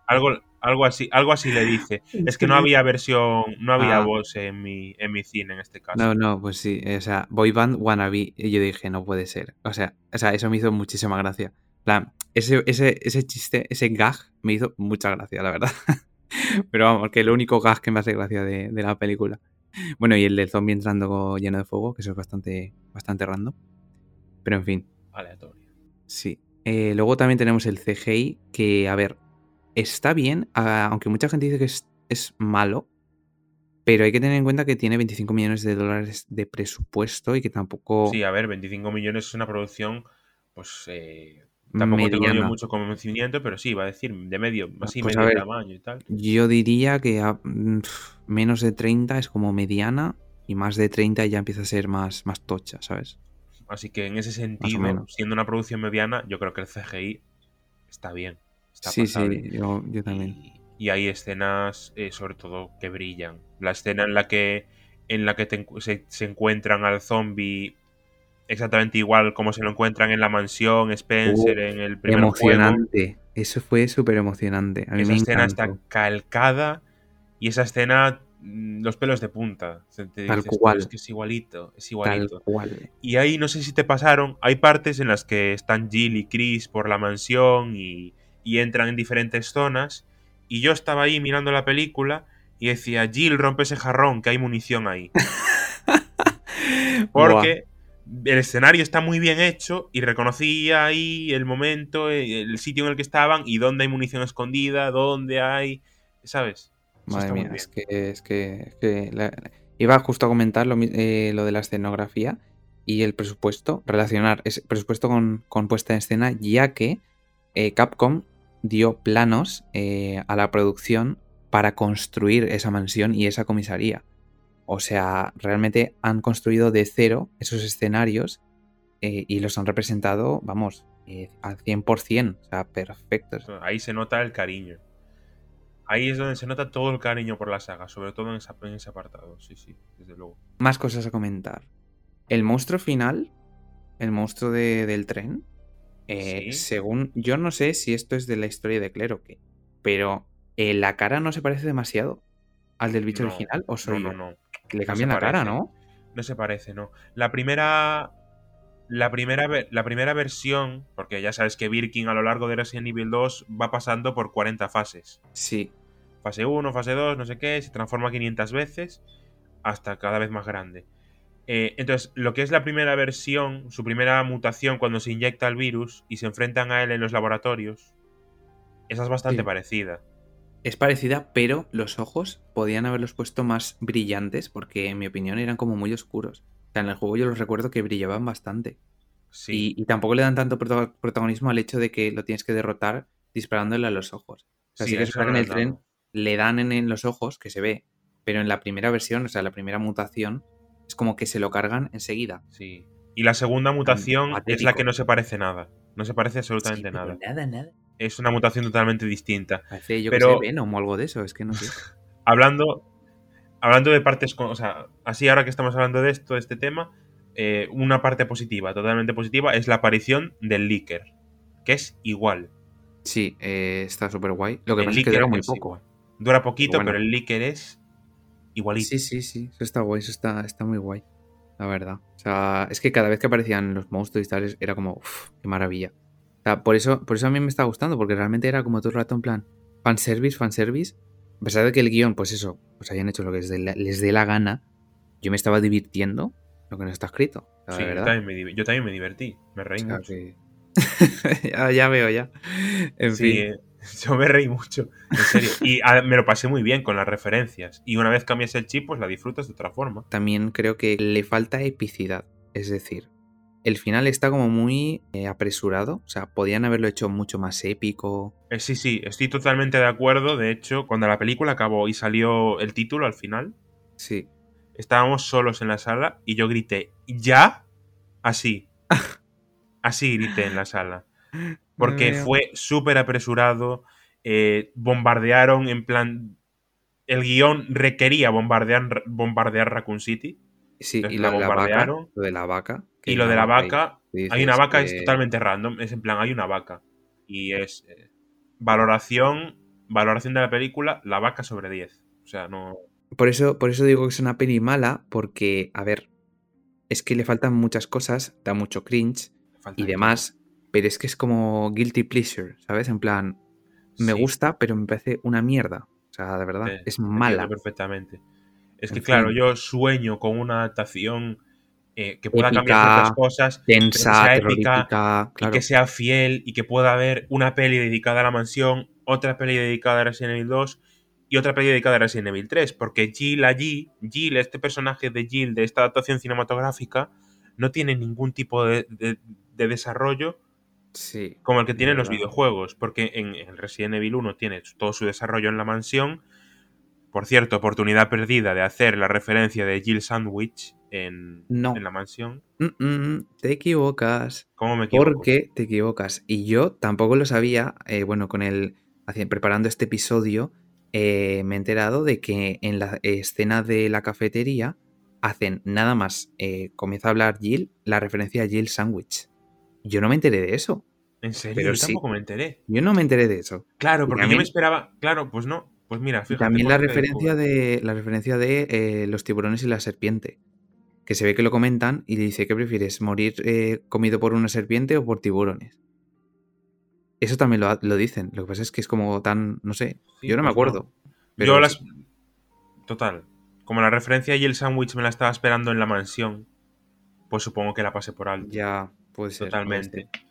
Algo, algo así, algo así le dice. Es que no había versión, no había Ah. voz en mi, en mi cine en este caso. No, no, pues sí, o sea, boy band wannabe, y yo dije, no puede ser. O sea, o sea eso me hizo muchísima gracia. Plan, ese, ese, ese chiste, ese gag me hizo mucha gracia, la verdad. Pero vamos, que el único gag que me hace gracia de, de la película. Bueno, y el del zombie entrando lleno de fuego, que eso es bastante, bastante random. Pero en fin, Aleatorio. sí. Eh, luego también tenemos el CGI, que, a ver, está bien, ah, aunque mucha gente dice que es, es malo, pero hay que tener en cuenta que tiene 25 millones de dólares de presupuesto y que tampoco Sí, a ver, 25 millones es una producción, pues eh, tampoco tengo yo mediana. mucho conocimiento, pero sí, va a decir de medio, así Pues medio ver. tamaño y tal. Yo diría que a- mm, menos de 30 es como mediana y más de 30 ya empieza a ser más, más tocha, ¿sabes? Así que en ese sentido, siendo una producción mediana, yo creo que el CGI está bien. Está sí, pasable. sí, yo, yo también. Y, y hay escenas, eh, sobre todo, que brillan. La escena en la que, en la que te se, se encuentran al zombie exactamente igual como se lo encuentran en la mansión, Spencer, en el primer juego. Emocionante. Eso fue súper emocionante. A mí Esa me escena encantó. está calcada y esa escena, mm, los pelos de punta. Te Tal dices, "Tío, cual. Es que es igualito, es Tal igualito. cual. Y ahí no sé si te pasaron, hay partes en las que están Jill y Chris por la mansión y, y entran en diferentes zonas. Y yo estaba ahí mirando la película y decía, Jill, rompe ese jarrón, que hay munición ahí. Porque el escenario está muy bien hecho y reconocía ahí el momento, eh, el sitio en el que estaban y dónde hay munición escondida, dónde hay... ¿Sabes? Eso Madre mía, es que, es que, es que la- iba justo a comentar lo, eh, lo de la escenografía y el presupuesto, relacionar ese presupuesto con, con puesta en escena, ya que eh, Capcom dio planos eh, a la producción para construir esa mansión y esa comisaría. O sea, realmente han construido de cero esos escenarios eh, y los han representado, vamos, eh, al 100%, o sea, perfectos. Ahí se nota el cariño. Ahí es donde se nota todo el cariño por la saga, sobre todo en, esa- en ese apartado. Sí, sí, desde luego. Más cosas a comentar. El monstruo final, el monstruo de- del tren, eh, Sí. según. Yo no sé si esto es de la historia de Claire o qué, pero eh, la cara no se parece demasiado al del bicho No, original, o soy no, no, no. Le cambian la cara. ¿no? No se parece, no. La primera. La primera, la primera versión, porque ya sabes que Birkin a lo largo de Resident Evil 2 va pasando por 40 fases. Sí. Fase 1, fase 2, no sé qué, se transforma 500 veces hasta cada vez más grande. Eh, entonces, lo que es la primera versión, su primera mutación cuando se inyecta el virus y se enfrentan a él en los laboratorios, esa es bastante Sí. parecida. Es parecida, pero los ojos podían haberlos puesto más brillantes porque, en mi opinión, eran como muy oscuros. O sea, en el juego yo los recuerdo que brillaban bastante. Sí. Y, y tampoco le dan tanto prota- protagonismo al hecho de que lo tienes que derrotar disparándole a los ojos. O sea, sí, que en el tren le dan en, en los ojos, que se ve, pero en la primera versión, o sea, la primera mutación, es como que se lo cargan enseguida. Sí. Y la segunda mutación es la que no se parece nada. No se parece absolutamente Sí, nada. Nada, nada. Es una mutación totalmente distinta. Parece, yo Pero- que sé, Venom o algo de eso, es que no sé. Hablando, hablando de partes, con- o sea, así ahora que estamos hablando de esto, de este tema, eh, una parte positiva, totalmente positiva, es la aparición del Licker, que es igual. Sí, eh, está súper guay. Lo que El pasa es que dura muy poco. igual. Dura poquito, Bueno. pero el Licker es igualito. Sí, sí, sí, eso está guay, eso está, está muy guay, la verdad. O sea, es que cada vez que aparecían los monstruos y tal, era como, uff, qué maravilla. O sea, por eso, por eso a mí me está gustando, porque realmente era como todo el rato en plan fanservice, fanservice. A pesar de que el guion, pues eso, pues hayan hecho lo que les dé la, les dé la gana, yo me estaba divirtiendo lo que no está escrito. la Sí, yo verdad. también, me, yo también me divertí, me reí O sea, mucho. que- ya, ya veo, ya. En Sí, fin. eh, yo me reí mucho, en serio. Y ah, me lo pasé muy bien con las referencias. Y una vez cambias el chip, pues la disfrutas de otra forma. También creo que le falta epicidad. Es decir, el final está como muy eh, apresurado. O sea, podían haberlo hecho mucho más épico. Eh, sí, sí, estoy totalmente de acuerdo. De hecho, cuando la película acabó y salió el título al final, Sí. estábamos solos en la sala y yo grité, ¿ya? Así. Así grité en la sala. Porque fue súper apresurado. eh, bombardearon en plan. El guion requería bombardear, bombardear Raccoon City. Sí, Entonces y la vaca. bombardearon. Lo de la vaca. Y lo de la vaca. Hay una vaca, es totalmente random. Es en plan, hay una vaca. Y es. eh, valoración. Valoración de la película, la vaca sobre 10. O sea, no. Por eso, por eso digo que es una peli mala, porque, a ver, es que le faltan muchas cosas, da mucho cringe y de demás, pero es que es como guilty pleasure, ¿sabes? En plan, me Sí, gusta, pero me parece una mierda. O sea, de verdad, es mala. perfectamente. Es que, claro, yo sueño con una adaptación eh, que pueda cambiar ciertas cosas, Tensa, sea épica y que sea fiel y que pueda haber una peli dedicada a la mansión, otra peli dedicada a Resident Evil 2 y otra peli dedicada a Resident Evil 3. Porque Jill allí, Jill, este personaje de Jill de esta adaptación cinematográfica, no tiene ningún tipo de, de- de desarrollo Sí. como el que tienen los videojuegos. Porque en, en Resident Evil 1 tiene todo su desarrollo en la mansión. Por cierto, oportunidad perdida de hacer la referencia de Jill Sandwich en, No. en la mansión. Mm, mm, te equivocas. ¿Cómo me equivoco? Porque te equivocas. Y yo tampoco lo sabía. eh, bueno, con el. Preparando este episodio, eh, me he enterado de que en la escena de la cafetería hacen nada más. eh, comienza a hablar Jill, la referencia a Jill Sandwich. Yo no me enteré de eso. En serio, Pero yo sí. tampoco me enteré. Yo no me enteré de eso. Claro, porque yo me esperaba. Claro, pues no. Pues mira, fíjate. también la referencia de. La referencia de eh, los tiburones y la serpiente. Que se ve que lo comentan y le dice: ¿Qué prefieres? ¿Morir eh, comido por una serpiente o por tiburones? Eso también lo, lo dicen. Lo que pasa es que es como tan. No sé. Sí, yo no me pues acuerdo. pero Yo las. sí. Total. Como la referencia y el sándwich me la estaba esperando en la mansión, pues supongo que la pasé por alto. Ya, puede ser. puede Totalmente. ser.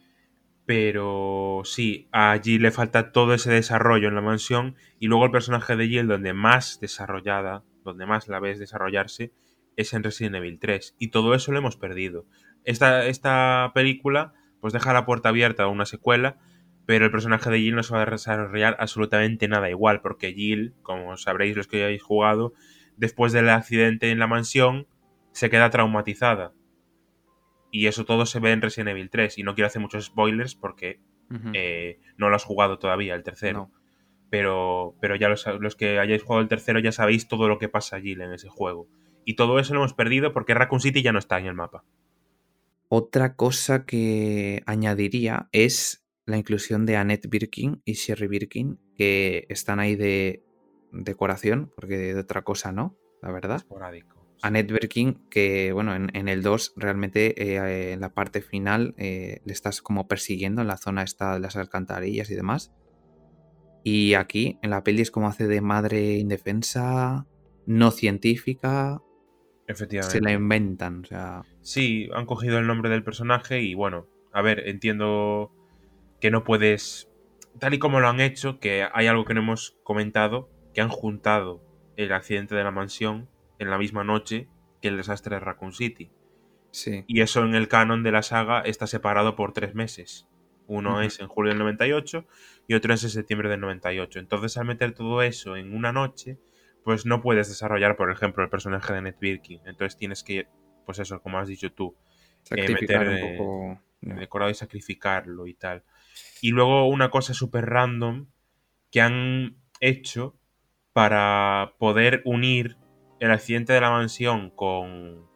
Pero sí, a Jill le falta todo ese desarrollo en la mansión. Y luego el personaje de Jill, donde más desarrollada, donde más la ves desarrollarse, es en Resident Evil 3. Y todo eso lo hemos perdido. Esta, esta película, pues deja la puerta abierta a una secuela. Pero el personaje de Jill no se va a desarrollar absolutamente nada igual. Porque Jill, como sabréis los que hayáis jugado, después del accidente en la mansión, se queda traumatizada. Y eso todo se ve en Resident Evil 3. Y no quiero hacer muchos spoilers porque eh, no lo has jugado todavía, el tercero. No. Pero, pero ya los, los que hayáis jugado el tercero ya sabéis todo lo que pasa allí en ese juego. Y todo eso lo hemos perdido porque Raccoon City ya no está en el mapa. Otra cosa que añadiría es la inclusión de Annette Birkin y Sherry Birkin, que están ahí de decoración, porque de otra cosa no, la verdad. Esporádico. Annette Birkin, que bueno, en, en el 2 realmente eh, en la parte final eh, le estás como persiguiendo en la zona esta de las alcantarillas y demás. Y aquí en la peli es como hace de madre indefensa, no científica, Efectivamente. se la inventan, o sea, Sí, han cogido el nombre del personaje y bueno, a ver, entiendo que no puedes, tal y como lo han hecho, que hay algo que no hemos comentado, que han juntado el accidente de la mansión en la misma noche que el desastre de Raccoon City. sí. Y eso en el canon de la saga está separado por tres meses. Uno es en julio del 98 y otro es en septiembre del 98. Entonces, al meter todo eso en una noche, pues no puedes desarrollar, por ejemplo, el personaje de Ned Birkin. Entonces tienes que, pues eso, como has dicho tú, Sacrificar meter, un eh, poco. no. decorado y sacrificarlo y tal. Y luego una cosa súper random que han hecho para poder unir el accidente de la mansión con,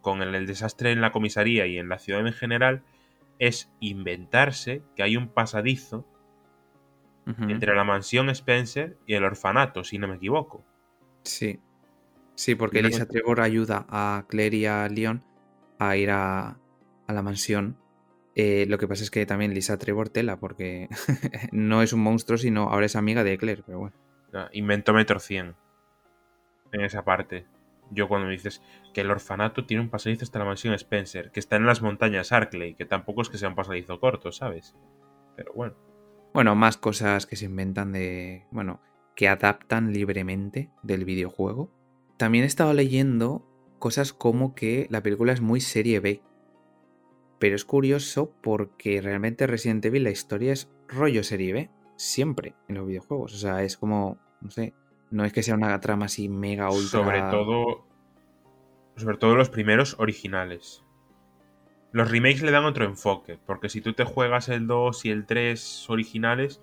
con el, el desastre en la comisaría y en la ciudad en general es inventarse que hay un pasadizo entre la mansión Spencer y el orfanato, si no me equivoco. Sí. Sí, porque Elisa Trevor ayuda a Claire y a Leon a ir a, a la mansión Eh, lo que pasa es que también Lisa Trevor tela, porque no es un monstruo, sino ahora es amiga de Claire, pero bueno. Inventó Metro 100 en esa parte. Yo cuando me dices que el orfanato tiene un pasadizo hasta la mansión Spencer, que está en las montañas Arkley, que tampoco es que sea un pasadizo corto, ¿sabes? Pero bueno. Bueno, más cosas que se inventan de. Bueno, que adaptan libremente del videojuego. También he estado leyendo cosas como que la película es muy serie B. Pero es curioso porque realmente Resident Evil la historia es rollo serie B. Siempre en los videojuegos. O sea, es como. No sé. No es que sea una trama así mega ultra. Sobre todo. Sobre todo los primeros originales. Los remakes le dan otro enfoque, porque si tú te juegas el 2 y el 3 originales,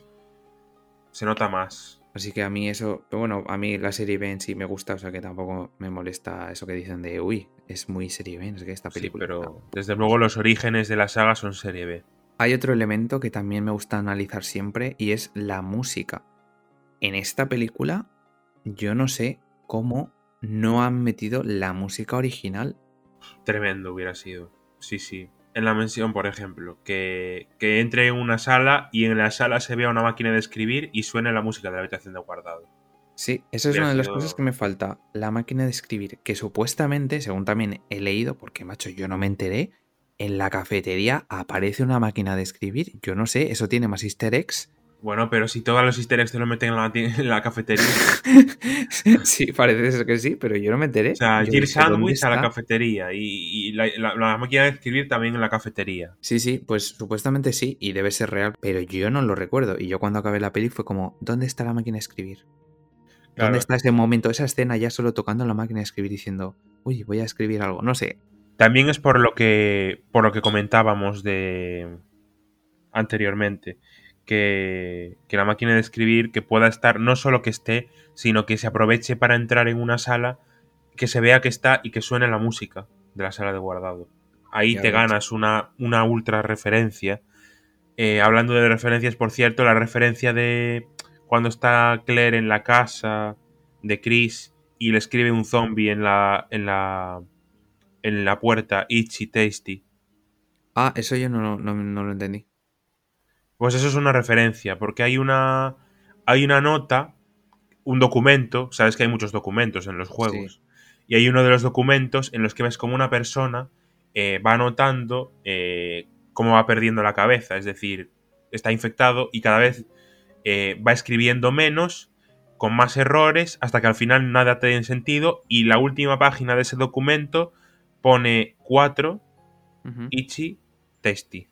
se nota más. Así que a mí eso, pero bueno, a mí la serie B en sí me gusta, o sea que tampoco me molesta eso que dicen de, uy, es muy serie B, es que esta película. Sí, pero desde luego los orígenes de la saga son serie B. Hay otro elemento que también me gusta analizar siempre y es la música. En esta película, yo no sé cómo no han metido la música original. Tremendo hubiera sido. Sí, sí. En la mención, por ejemplo, que, que entre en una sala y en la sala se vea una máquina de escribir y suene la música de la habitación de guardado. Sí, esa es Hubiera una de las cosas que me falta. La máquina de escribir, que supuestamente, según también he leído, porque macho, yo no me enteré, en la cafetería aparece una máquina de escribir. Yo no sé, eso tiene más easter eggs. Bueno, pero si todos los easter eggs te lo meten en la, en la cafetería. sí, parece ser que sí, pero yo no me enteré. O sea, Yo Gear dije, ¿dónde Sandwich a la cafetería y, y la, la- la máquina de escribir también en la cafetería. Sí, sí, pues supuestamente sí, y debe ser real, pero yo no lo recuerdo. Y yo cuando acabé la peli fue como, ¿dónde está la máquina de escribir? Claro. ¿Dónde está ese momento, esa escena ya solo tocando la máquina de escribir diciendo, uy, voy a escribir algo? No sé. También es por lo que por lo que comentábamos de anteriormente que, que la máquina de escribir que pueda estar no solo que esté sino que se aproveche para entrar en una sala que se vea que está y que suene la música de la sala de guardado ahí Ya te ganas una, una ultra referencia Eh, hablando de referencias por cierto la referencia de cuando está Claire en la casa de Chris y le escribe un zombie en la en la en la puerta Itchy Tasty. Ah, eso yo no, no, no lo entendí. Pues eso es una referencia, porque hay una hay una nota, un documento, sabes que hay muchos documentos en los juegos, y hay uno de los documentos en los que ves como una persona eh, va anotando eh, cómo va perdiendo la cabeza, es decir, está infectado y cada vez eh, va escribiendo menos, con más errores, hasta que al final nada tiene sentido, y la última página de ese documento pone 4 Ujú. Ichi Tasty.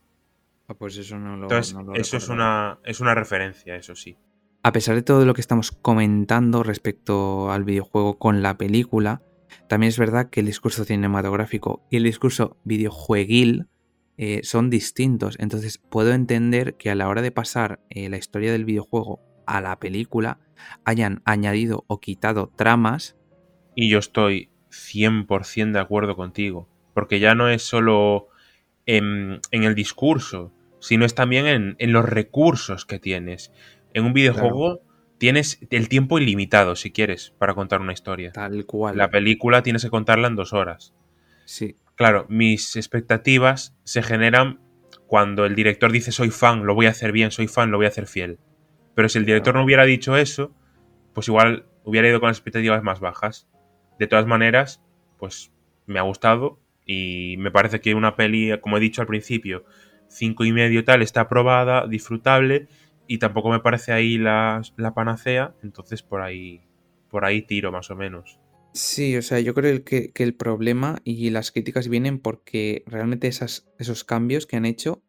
Ah, pues eso no lo. Entonces, no lo eso es una, es una referencia, eso sí. A pesar de todo lo que estamos comentando respecto al videojuego con la película, también es verdad que el discurso cinematográfico y el discurso videojueguil eh, son distintos. Entonces puedo entender que a la hora de pasar eh, la historia del videojuego a la película hayan añadido o quitado tramas. Y yo estoy 100% de acuerdo contigo. Porque ya no es solo en, en el discurso, sino es también en, en los recursos que tienes. En un videojuego tienes el tiempo ilimitado, si quieres, para contar una historia. Tal cual. La película tienes que contarla en dos horas. Sí. Claro, mis expectativas se generan cuando el director dice soy fan, lo voy a hacer bien, soy fan, lo voy a hacer fiel. Pero si el director Claro. no hubiera dicho eso, pues igual hubiera ido con las expectativas más bajas. De todas maneras, pues me ha gustado y me parece que una peli, como he dicho al principio, cinco y medio tal, está aprobada, disfrutable y tampoco me parece ahí la, la panacea, entonces por ahí, por ahí tiro más o menos. Sí, o sea, yo creo que, que el problema y las críticas vienen porque realmente esas, esos cambios que han hecho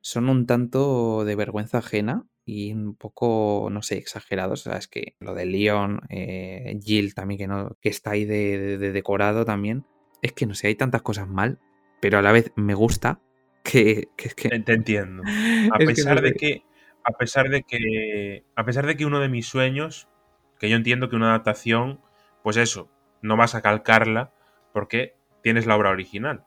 son un tanto de vergüenza ajena y un poco, no sé, exagerados. O sea, es que lo de Leon, eh, Jill también, que, no, que está ahí de, de- de decorado también. Es que no sé, hay tantas cosas mal, pero a la vez me gusta que, que es que... Te te entiendo. A pesar no de que. A pesar de que. A pesar de que uno de mis sueños. Que yo entiendo que una adaptación. Pues eso. No vas a calcarla. Porque tienes la obra original.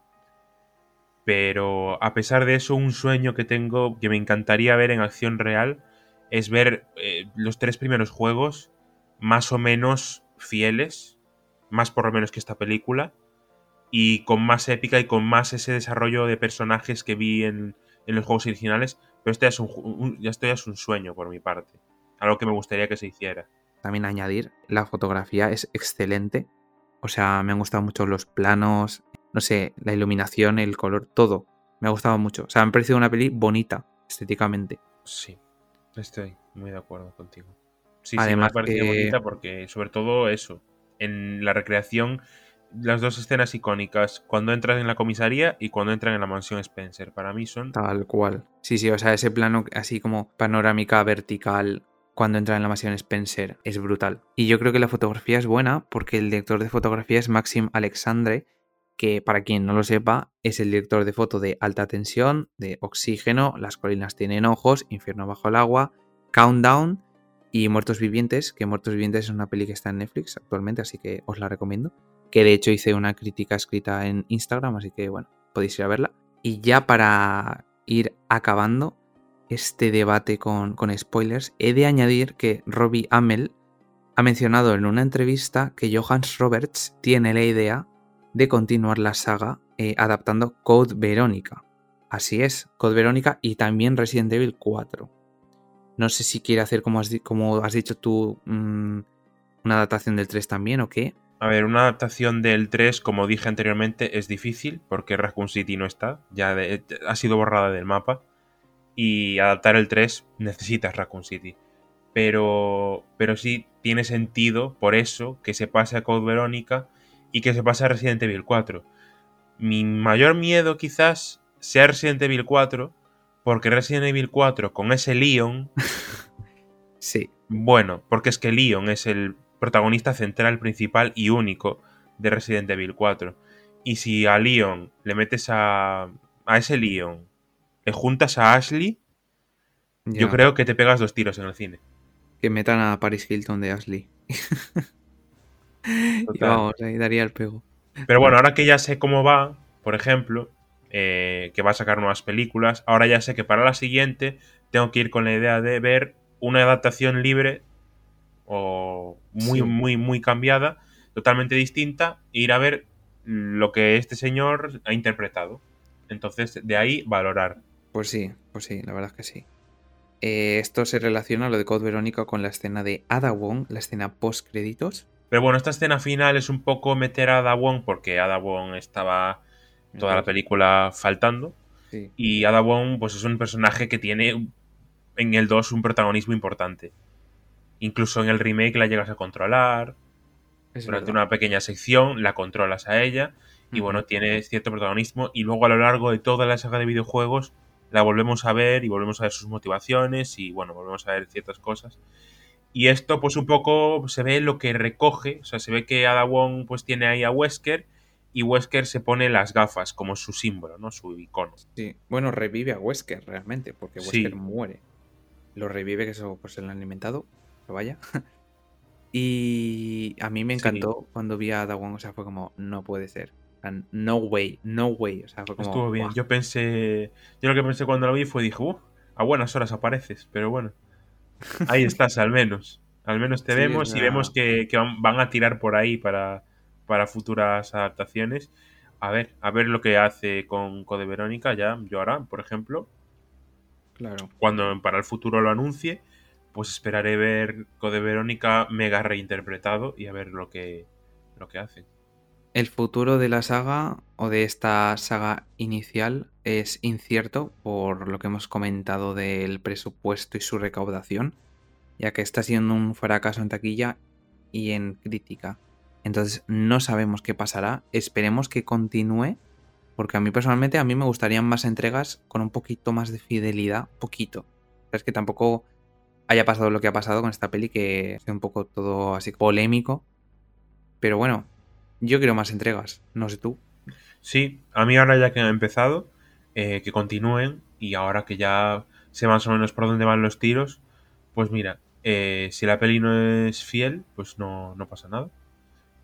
Pero a pesar de eso, un sueño que tengo. Que me encantaría ver en acción real. Es ver eh, los tres primeros juegos. Más o menos fieles. Más por lo menos que esta película. Y con más épica y con más ese desarrollo de personajes que vi en, en los juegos originales, pero este es un, ya esto ya es un sueño por mi parte. Algo que me gustaría que se hiciera. También añadir, la fotografía es excelente. O sea, me han gustado mucho los planos, no sé, la iluminación, el color, todo. Me ha gustado mucho. O sea, me ha parecido una peli bonita, estéticamente. Sí, estoy muy de acuerdo contigo. Sí, sí, me ha parecido bonita porque, sobre todo, eso. En la recreación, las dos escenas icónicas, cuando entran en la comisaría y cuando entran en la mansión Spencer, para mí son. Tal cual. Sí, sí, o sea, ese plano así como panorámica vertical cuando entra en la mansión Spencer es brutal. Y yo creo que la fotografía es buena porque el director de fotografía es Maxim Alexandre, que para quien no lo sepa es el director de foto de Alta Tensión, de Oxígeno, Las colinas tienen ojos, Infierno bajo el agua, Countdown y Muertos Vivientes, que Muertos Vivientes es una peli que está en Netflix actualmente, así que os la recomiendo. Que de hecho hice una crítica escrita en Instagram, así que bueno, podéis ir a verla. Y ya para ir acabando, este debate con, spoilers, he de añadir que Robbie Amell ha mencionado en una entrevista que Johannes Roberts tiene la idea de continuar la saga eh, adaptando Code Verónica. Así es, Code Verónica y también Resident Evil 4. No sé si quiere hacer, como has, como has dicho tú, mm, una adaptación del 3 también o qué. A ver, una adaptación del 3, como dije anteriormente, es difícil porque Raccoon City no está, ya ha sido borrada del mapa y adaptar el 3 necesitas Raccoon City. Pero, pero sí tiene sentido por eso que se pase a Code Verónica y que se pase a Resident Evil 4. Mi mayor miedo quizás sea Resident Evil 4 porque Resident Evil 4 con ese Leon... sí. Bueno, porque es que Leon es el protagonista central, principal y único de Resident Evil 4. Y si a Leon le metes a, a ese Leon le juntas a Ashley, yo creo que te pegas dos tiros en el cine. Que metan a Paris Hilton de Ashley. y vamos, ahí daría el pego. Pero bueno, ahora que ya sé cómo va, por ejemplo, eh, que va a sacar nuevas películas, ahora ya sé que para la siguiente tengo que ir con la idea de ver una adaptación libre o muy, muy, muy cambiada, totalmente distinta, e ir a ver lo que este señor ha interpretado. Entonces, de ahí valorar. Pues sí, pues sí, la verdad es que sí. Eh, esto se relaciona, lo de Code Verónica, con la escena de Ada Wong, la escena post créditos. Pero bueno, esta escena final es un poco meter a Ada Wong porque Ada Wong estaba toda la película faltando. Y Ada Wong pues es un personaje que tiene en el 2 un protagonismo importante. Incluso en el remake la llegas a controlar. durante una pequeña sección la controlas a ella. Y bueno, tiene cierto protagonismo. Y luego a lo largo de toda la saga de videjuegos la volvemos a ver y volvemos a ver sus motivaciones y bueno, volvemos a ver ciertas cosas. Y esto pues un poco se ve lo que recoge, o sea, se ve que Ada Wong pues tiene ahí a Wesker y Wesker se pone las gafas como su símbolo, ¿no? Su icono. Sí, bueno, revive a Wesker realmente, porque Wesker muere. Lo revive, que eso pues se lo han alimentado, pero vaya. y a mí me encantó cuando vi a Ada Wong, o sea, fue como, no puede ser no way, no way. O sea, fue como, Estuvo bien. Yo pensé. Yo lo que pensé cuando lo vi fue: dije, uh, a buenas horas apareces. Pero bueno, ahí estás, al menos. Al menos te vemos y vemos que, van a tirar por ahí para, para futuras adaptaciones. A ver, a ver lo que hace con Code Verónica ya, yo ahora, por ejemplo. Claro. Cuando para el futuro lo anuncie, pues esperaré ver Code Verónica mega reinterpretado y a ver lo que, lo que hacen. El futuro de la saga o de esta saga inicial es incierto por lo que hemos comentado del presupuesto y su recaudación, ya que está siendo un fracaso en taquilla y en crítica. Entonces no sabemos qué pasará, esperemos que continúe, porque a mí personalmente a mí me gustarían más entregas con un poquito más de fidelidad, poquito. Es que tampoco haya pasado lo que ha pasado con esta peli, que es un poco todo así polémico. Pero bueno, yo quiero más entregas, no sé tú. Sí, a mí ahora ya que han empezado, eh, que continúen y ahora que ya sé más o menos por dónde van los tiros, pues mira, eh, si la peli no es fiel, pues no, pasa nada.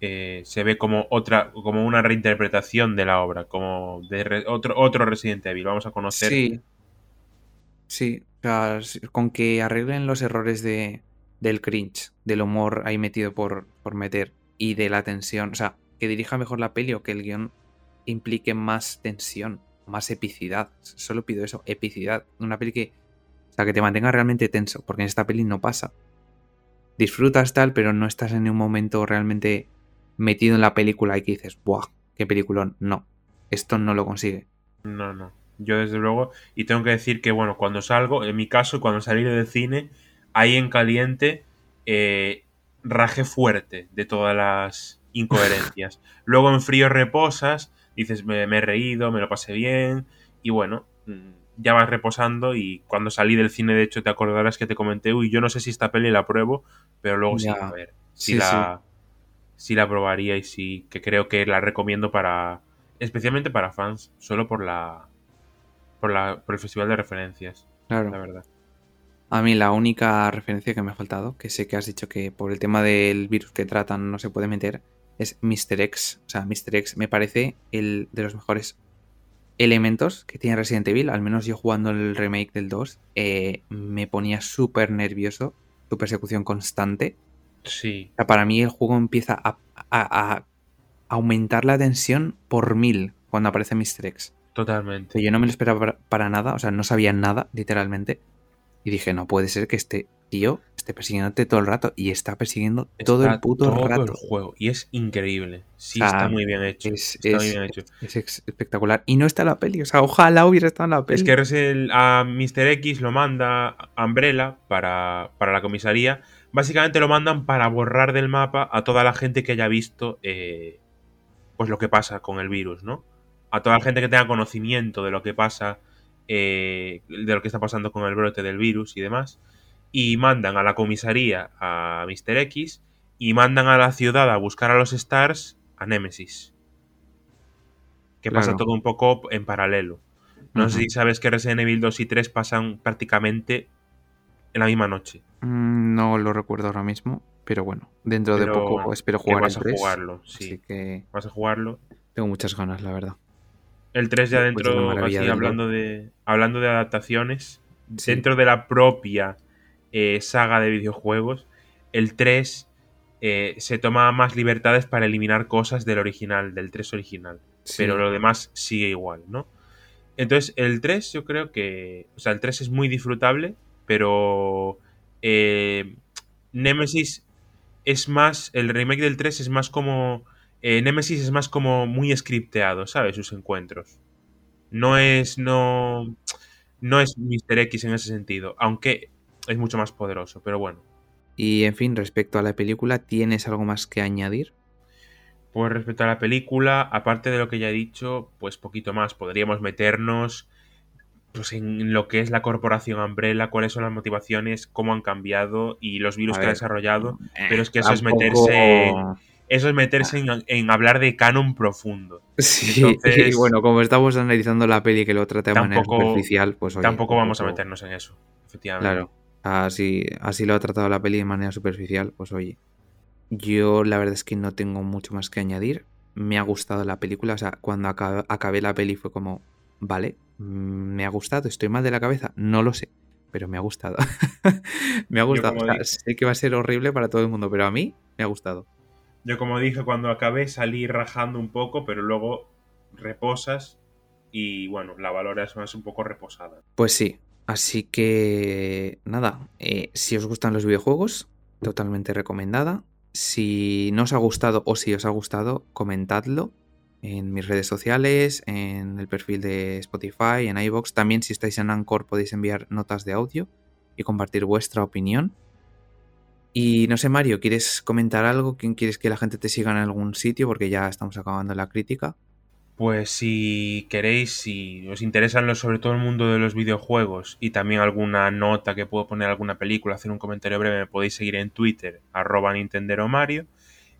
Eh, se ve como otra, como una reinterpretación de la obra, como de otro, otro Resident Evil. Vamos a conocer. Sí. Sí, con que arreglen los errores de, del cringe, del humor ahí metido por, por meter y de la tensión. O sea, que dirija mejor la peli o que el guion implique más tensión. más epicidad. Solo pido eso, epicidad. Una peli que, o sea, que te mantenga realmente tenso, porque en esta peli no pasa. Disfrutas tal, pero no estás en un momento realmente metido en la película y que dices, ¡buah! ¡Qué peliculón! No, esto no lo consigue. No, no. Yo desde luego, y tengo que decir que, bueno, cuando salgo, en mi caso, cuando salí del cine, ahí en caliente, eh, raje fuerte de todas las incoherencias. Luego en frío reposas, dices, me, he reído, me lo pasé bien, y bueno, mm, ya vas reposando y cuando salí del cine, de hecho, te acordarás que te comenté, uy, yo no sé si esta peli la pruebo, pero luego sí, a ver, si la, sí. la probaría y sí, que creo que la recomiendo para, especialmente para fans, solo por la, por, la, por el festival de referencias, claro. la verdad. A mí la única referencia que me ha faltado, que sé que has dicho que por el tema del virus que tratan no se puede meter, es Mr. X. O sea, Mr. X me parece el de los mejores elementos que tiene Resident Evil. Al menos yo jugando el remake del 2, eh, me ponía súper nervioso. Su persecución constante. Sí. O sea, para mí el juego empieza a, aumentar la tensión por mil cuando aparece Mr. X. Totalmente. Yo no me lo esperaba para nada, o sea, no sabía nada, literalmente. Y dije, no puede ser que este tío esté persiguiéndote todo el rato y está persiguiendo todo el puto todo rato. el juego. Y es increíble. Sí, está muy bien hecho. Es, espectacular. Y no está en la peli. O sea, ojalá hubiera estado en la peli. Es que a Mr. X lo manda Umbrella para, para, la comisaría. Básicamente lo mandan para borrar del mapa a toda la gente que haya visto eh, pues lo que pasa con el virus, ¿no? A toda la gente que tenga conocimiento de lo que pasa eh, de lo que está pasando con el brote del virus y demás, y mandan a la comisaría a Mr. X y mandan a la ciudad a buscar a los Stars a Nemesis. Que pasa todo un poco en paralelo. No sé si sabes que Resident Evil 2 y 3 pasan prácticamente en la misma noche. Mm, no lo recuerdo ahora mismo, pero bueno, dentro de poco espero jugar vas a jugarlo, sí. que vas a jugarlo. Tengo muchas ganas, la verdad. El 3 ya dentro, hablando, de, hablando de adaptaciones, dentro de la propia eh, saga de videojuegos, el 3 eh, se toma más libertades para eliminar cosas del original, del 3 original. Pero lo demás sigue igual, ¿no? Entonces, el 3 yo creo que... O sea, el 3 es muy disfrutable, pero... Eh, Nemesis es más... El remake del 3 es más como eh, Nemesis es más como muy scripteado, ¿sabes? Sus encuentros. No es. No. No es Mr. X en ese sentido. Aunque es mucho más poderoso, pero bueno. Y en fin, respecto a la película, ¿tienes algo más que añadir? Pues respecto a la película, aparte de lo que ya he dicho, pues poquito más. Podríamos meternos pues, en lo que es la corporación Umbrella, cuáles son las motivaciones, cómo han cambiado y los virus que ha desarrollado. pero es que eso es meterse eso es meterse en, hablar de canon profundo. Sí, y bueno, como estamos analizando la peli que lo trata de manera superficial, pues Tampoco vamos a meternos en eso, efectivamente. Claro, así, así lo ha tratado la peli de manera superficial, pues oye. Yo la verdad es que no tengo mucho más que añadir. Me ha gustado la película, o sea, cuando acabé, la peli fue como, vale, mm, me ha gustado, estoy mal de la cabeza, no lo sé, pero me ha gustado. me ha gustado. sé que va a ser horrible para todo el mundo, pero a mí me ha gustado. Yo como dije, cuando acabé salí rajando un poco, pero luego reposas y bueno, la valoras más un poco reposada. Pues sí, así que nada, eh, si os gustan los videojuegos, totalmente recomendada. Si no os ha gustado o si os ha gustado, comentadlo en mis redes sociales, en el perfil de Spotify, en iBox. También si estáis en Anchor podéis enviar notas de audio y compartir vuestra opinión. Y no sé, Mario, ¿quieres comentar algo? ¿Quién quieres que la gente te siga en algún sitio? Porque ya estamos acabando la crítica. Pues si queréis, si os interesan sobre todo el mundo de los videojuegos y también alguna nota que puedo poner alguna película, hacer un comentario breve, me podéis seguir en Twitter, arroba Nintendero Mario,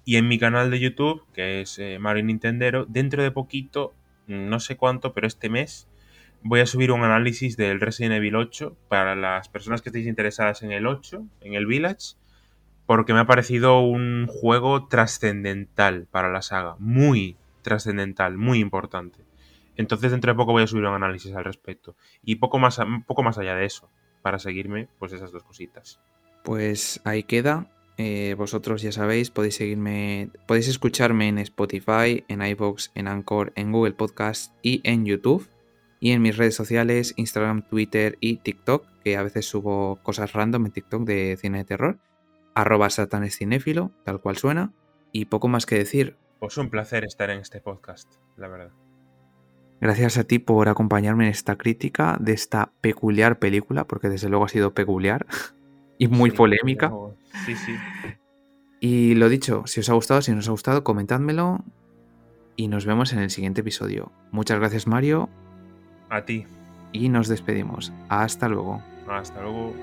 y en mi canal de YouTube, que es eh, Mario Nintendero, dentro de poquito, no sé cuánto, pero este mes, voy a subir un análisis del Resident Evil 8 para las personas que estéis interesadas en el 8, en el Village, porque me ha parecido un juego trascendental para la saga, muy trascendental, muy importante. Entonces dentro de poco voy a subir un análisis al respecto. Y poco más, poco más allá de eso, para seguirme, pues esas dos cositas. Pues ahí queda. Eh, vosotros ya sabéis, podéis seguirme, podéis escucharme en Spotify, en iVoox, en Anchor, en Google Podcast y en YouTube. Y en mis redes sociales, Instagram, Twitter y TikTok, que a veces subo cosas random en TikTok de cine de terror, arroba satanescinéfilo, tal cual suena. Y poco más que decir. Pues un placer estar en este podcast, la verdad. Gracias a ti por acompañarme en esta crítica de esta peculiar película, porque desde luego ha sido peculiar y muy polémica. Sí, sí. Y lo dicho, si os ha gustado, si no os ha gustado, comentádmelo y nos vemos en el siguiente episodio. Muchas gracias Mario. A ti. Y nos despedimos. Hasta luego. Hasta luego.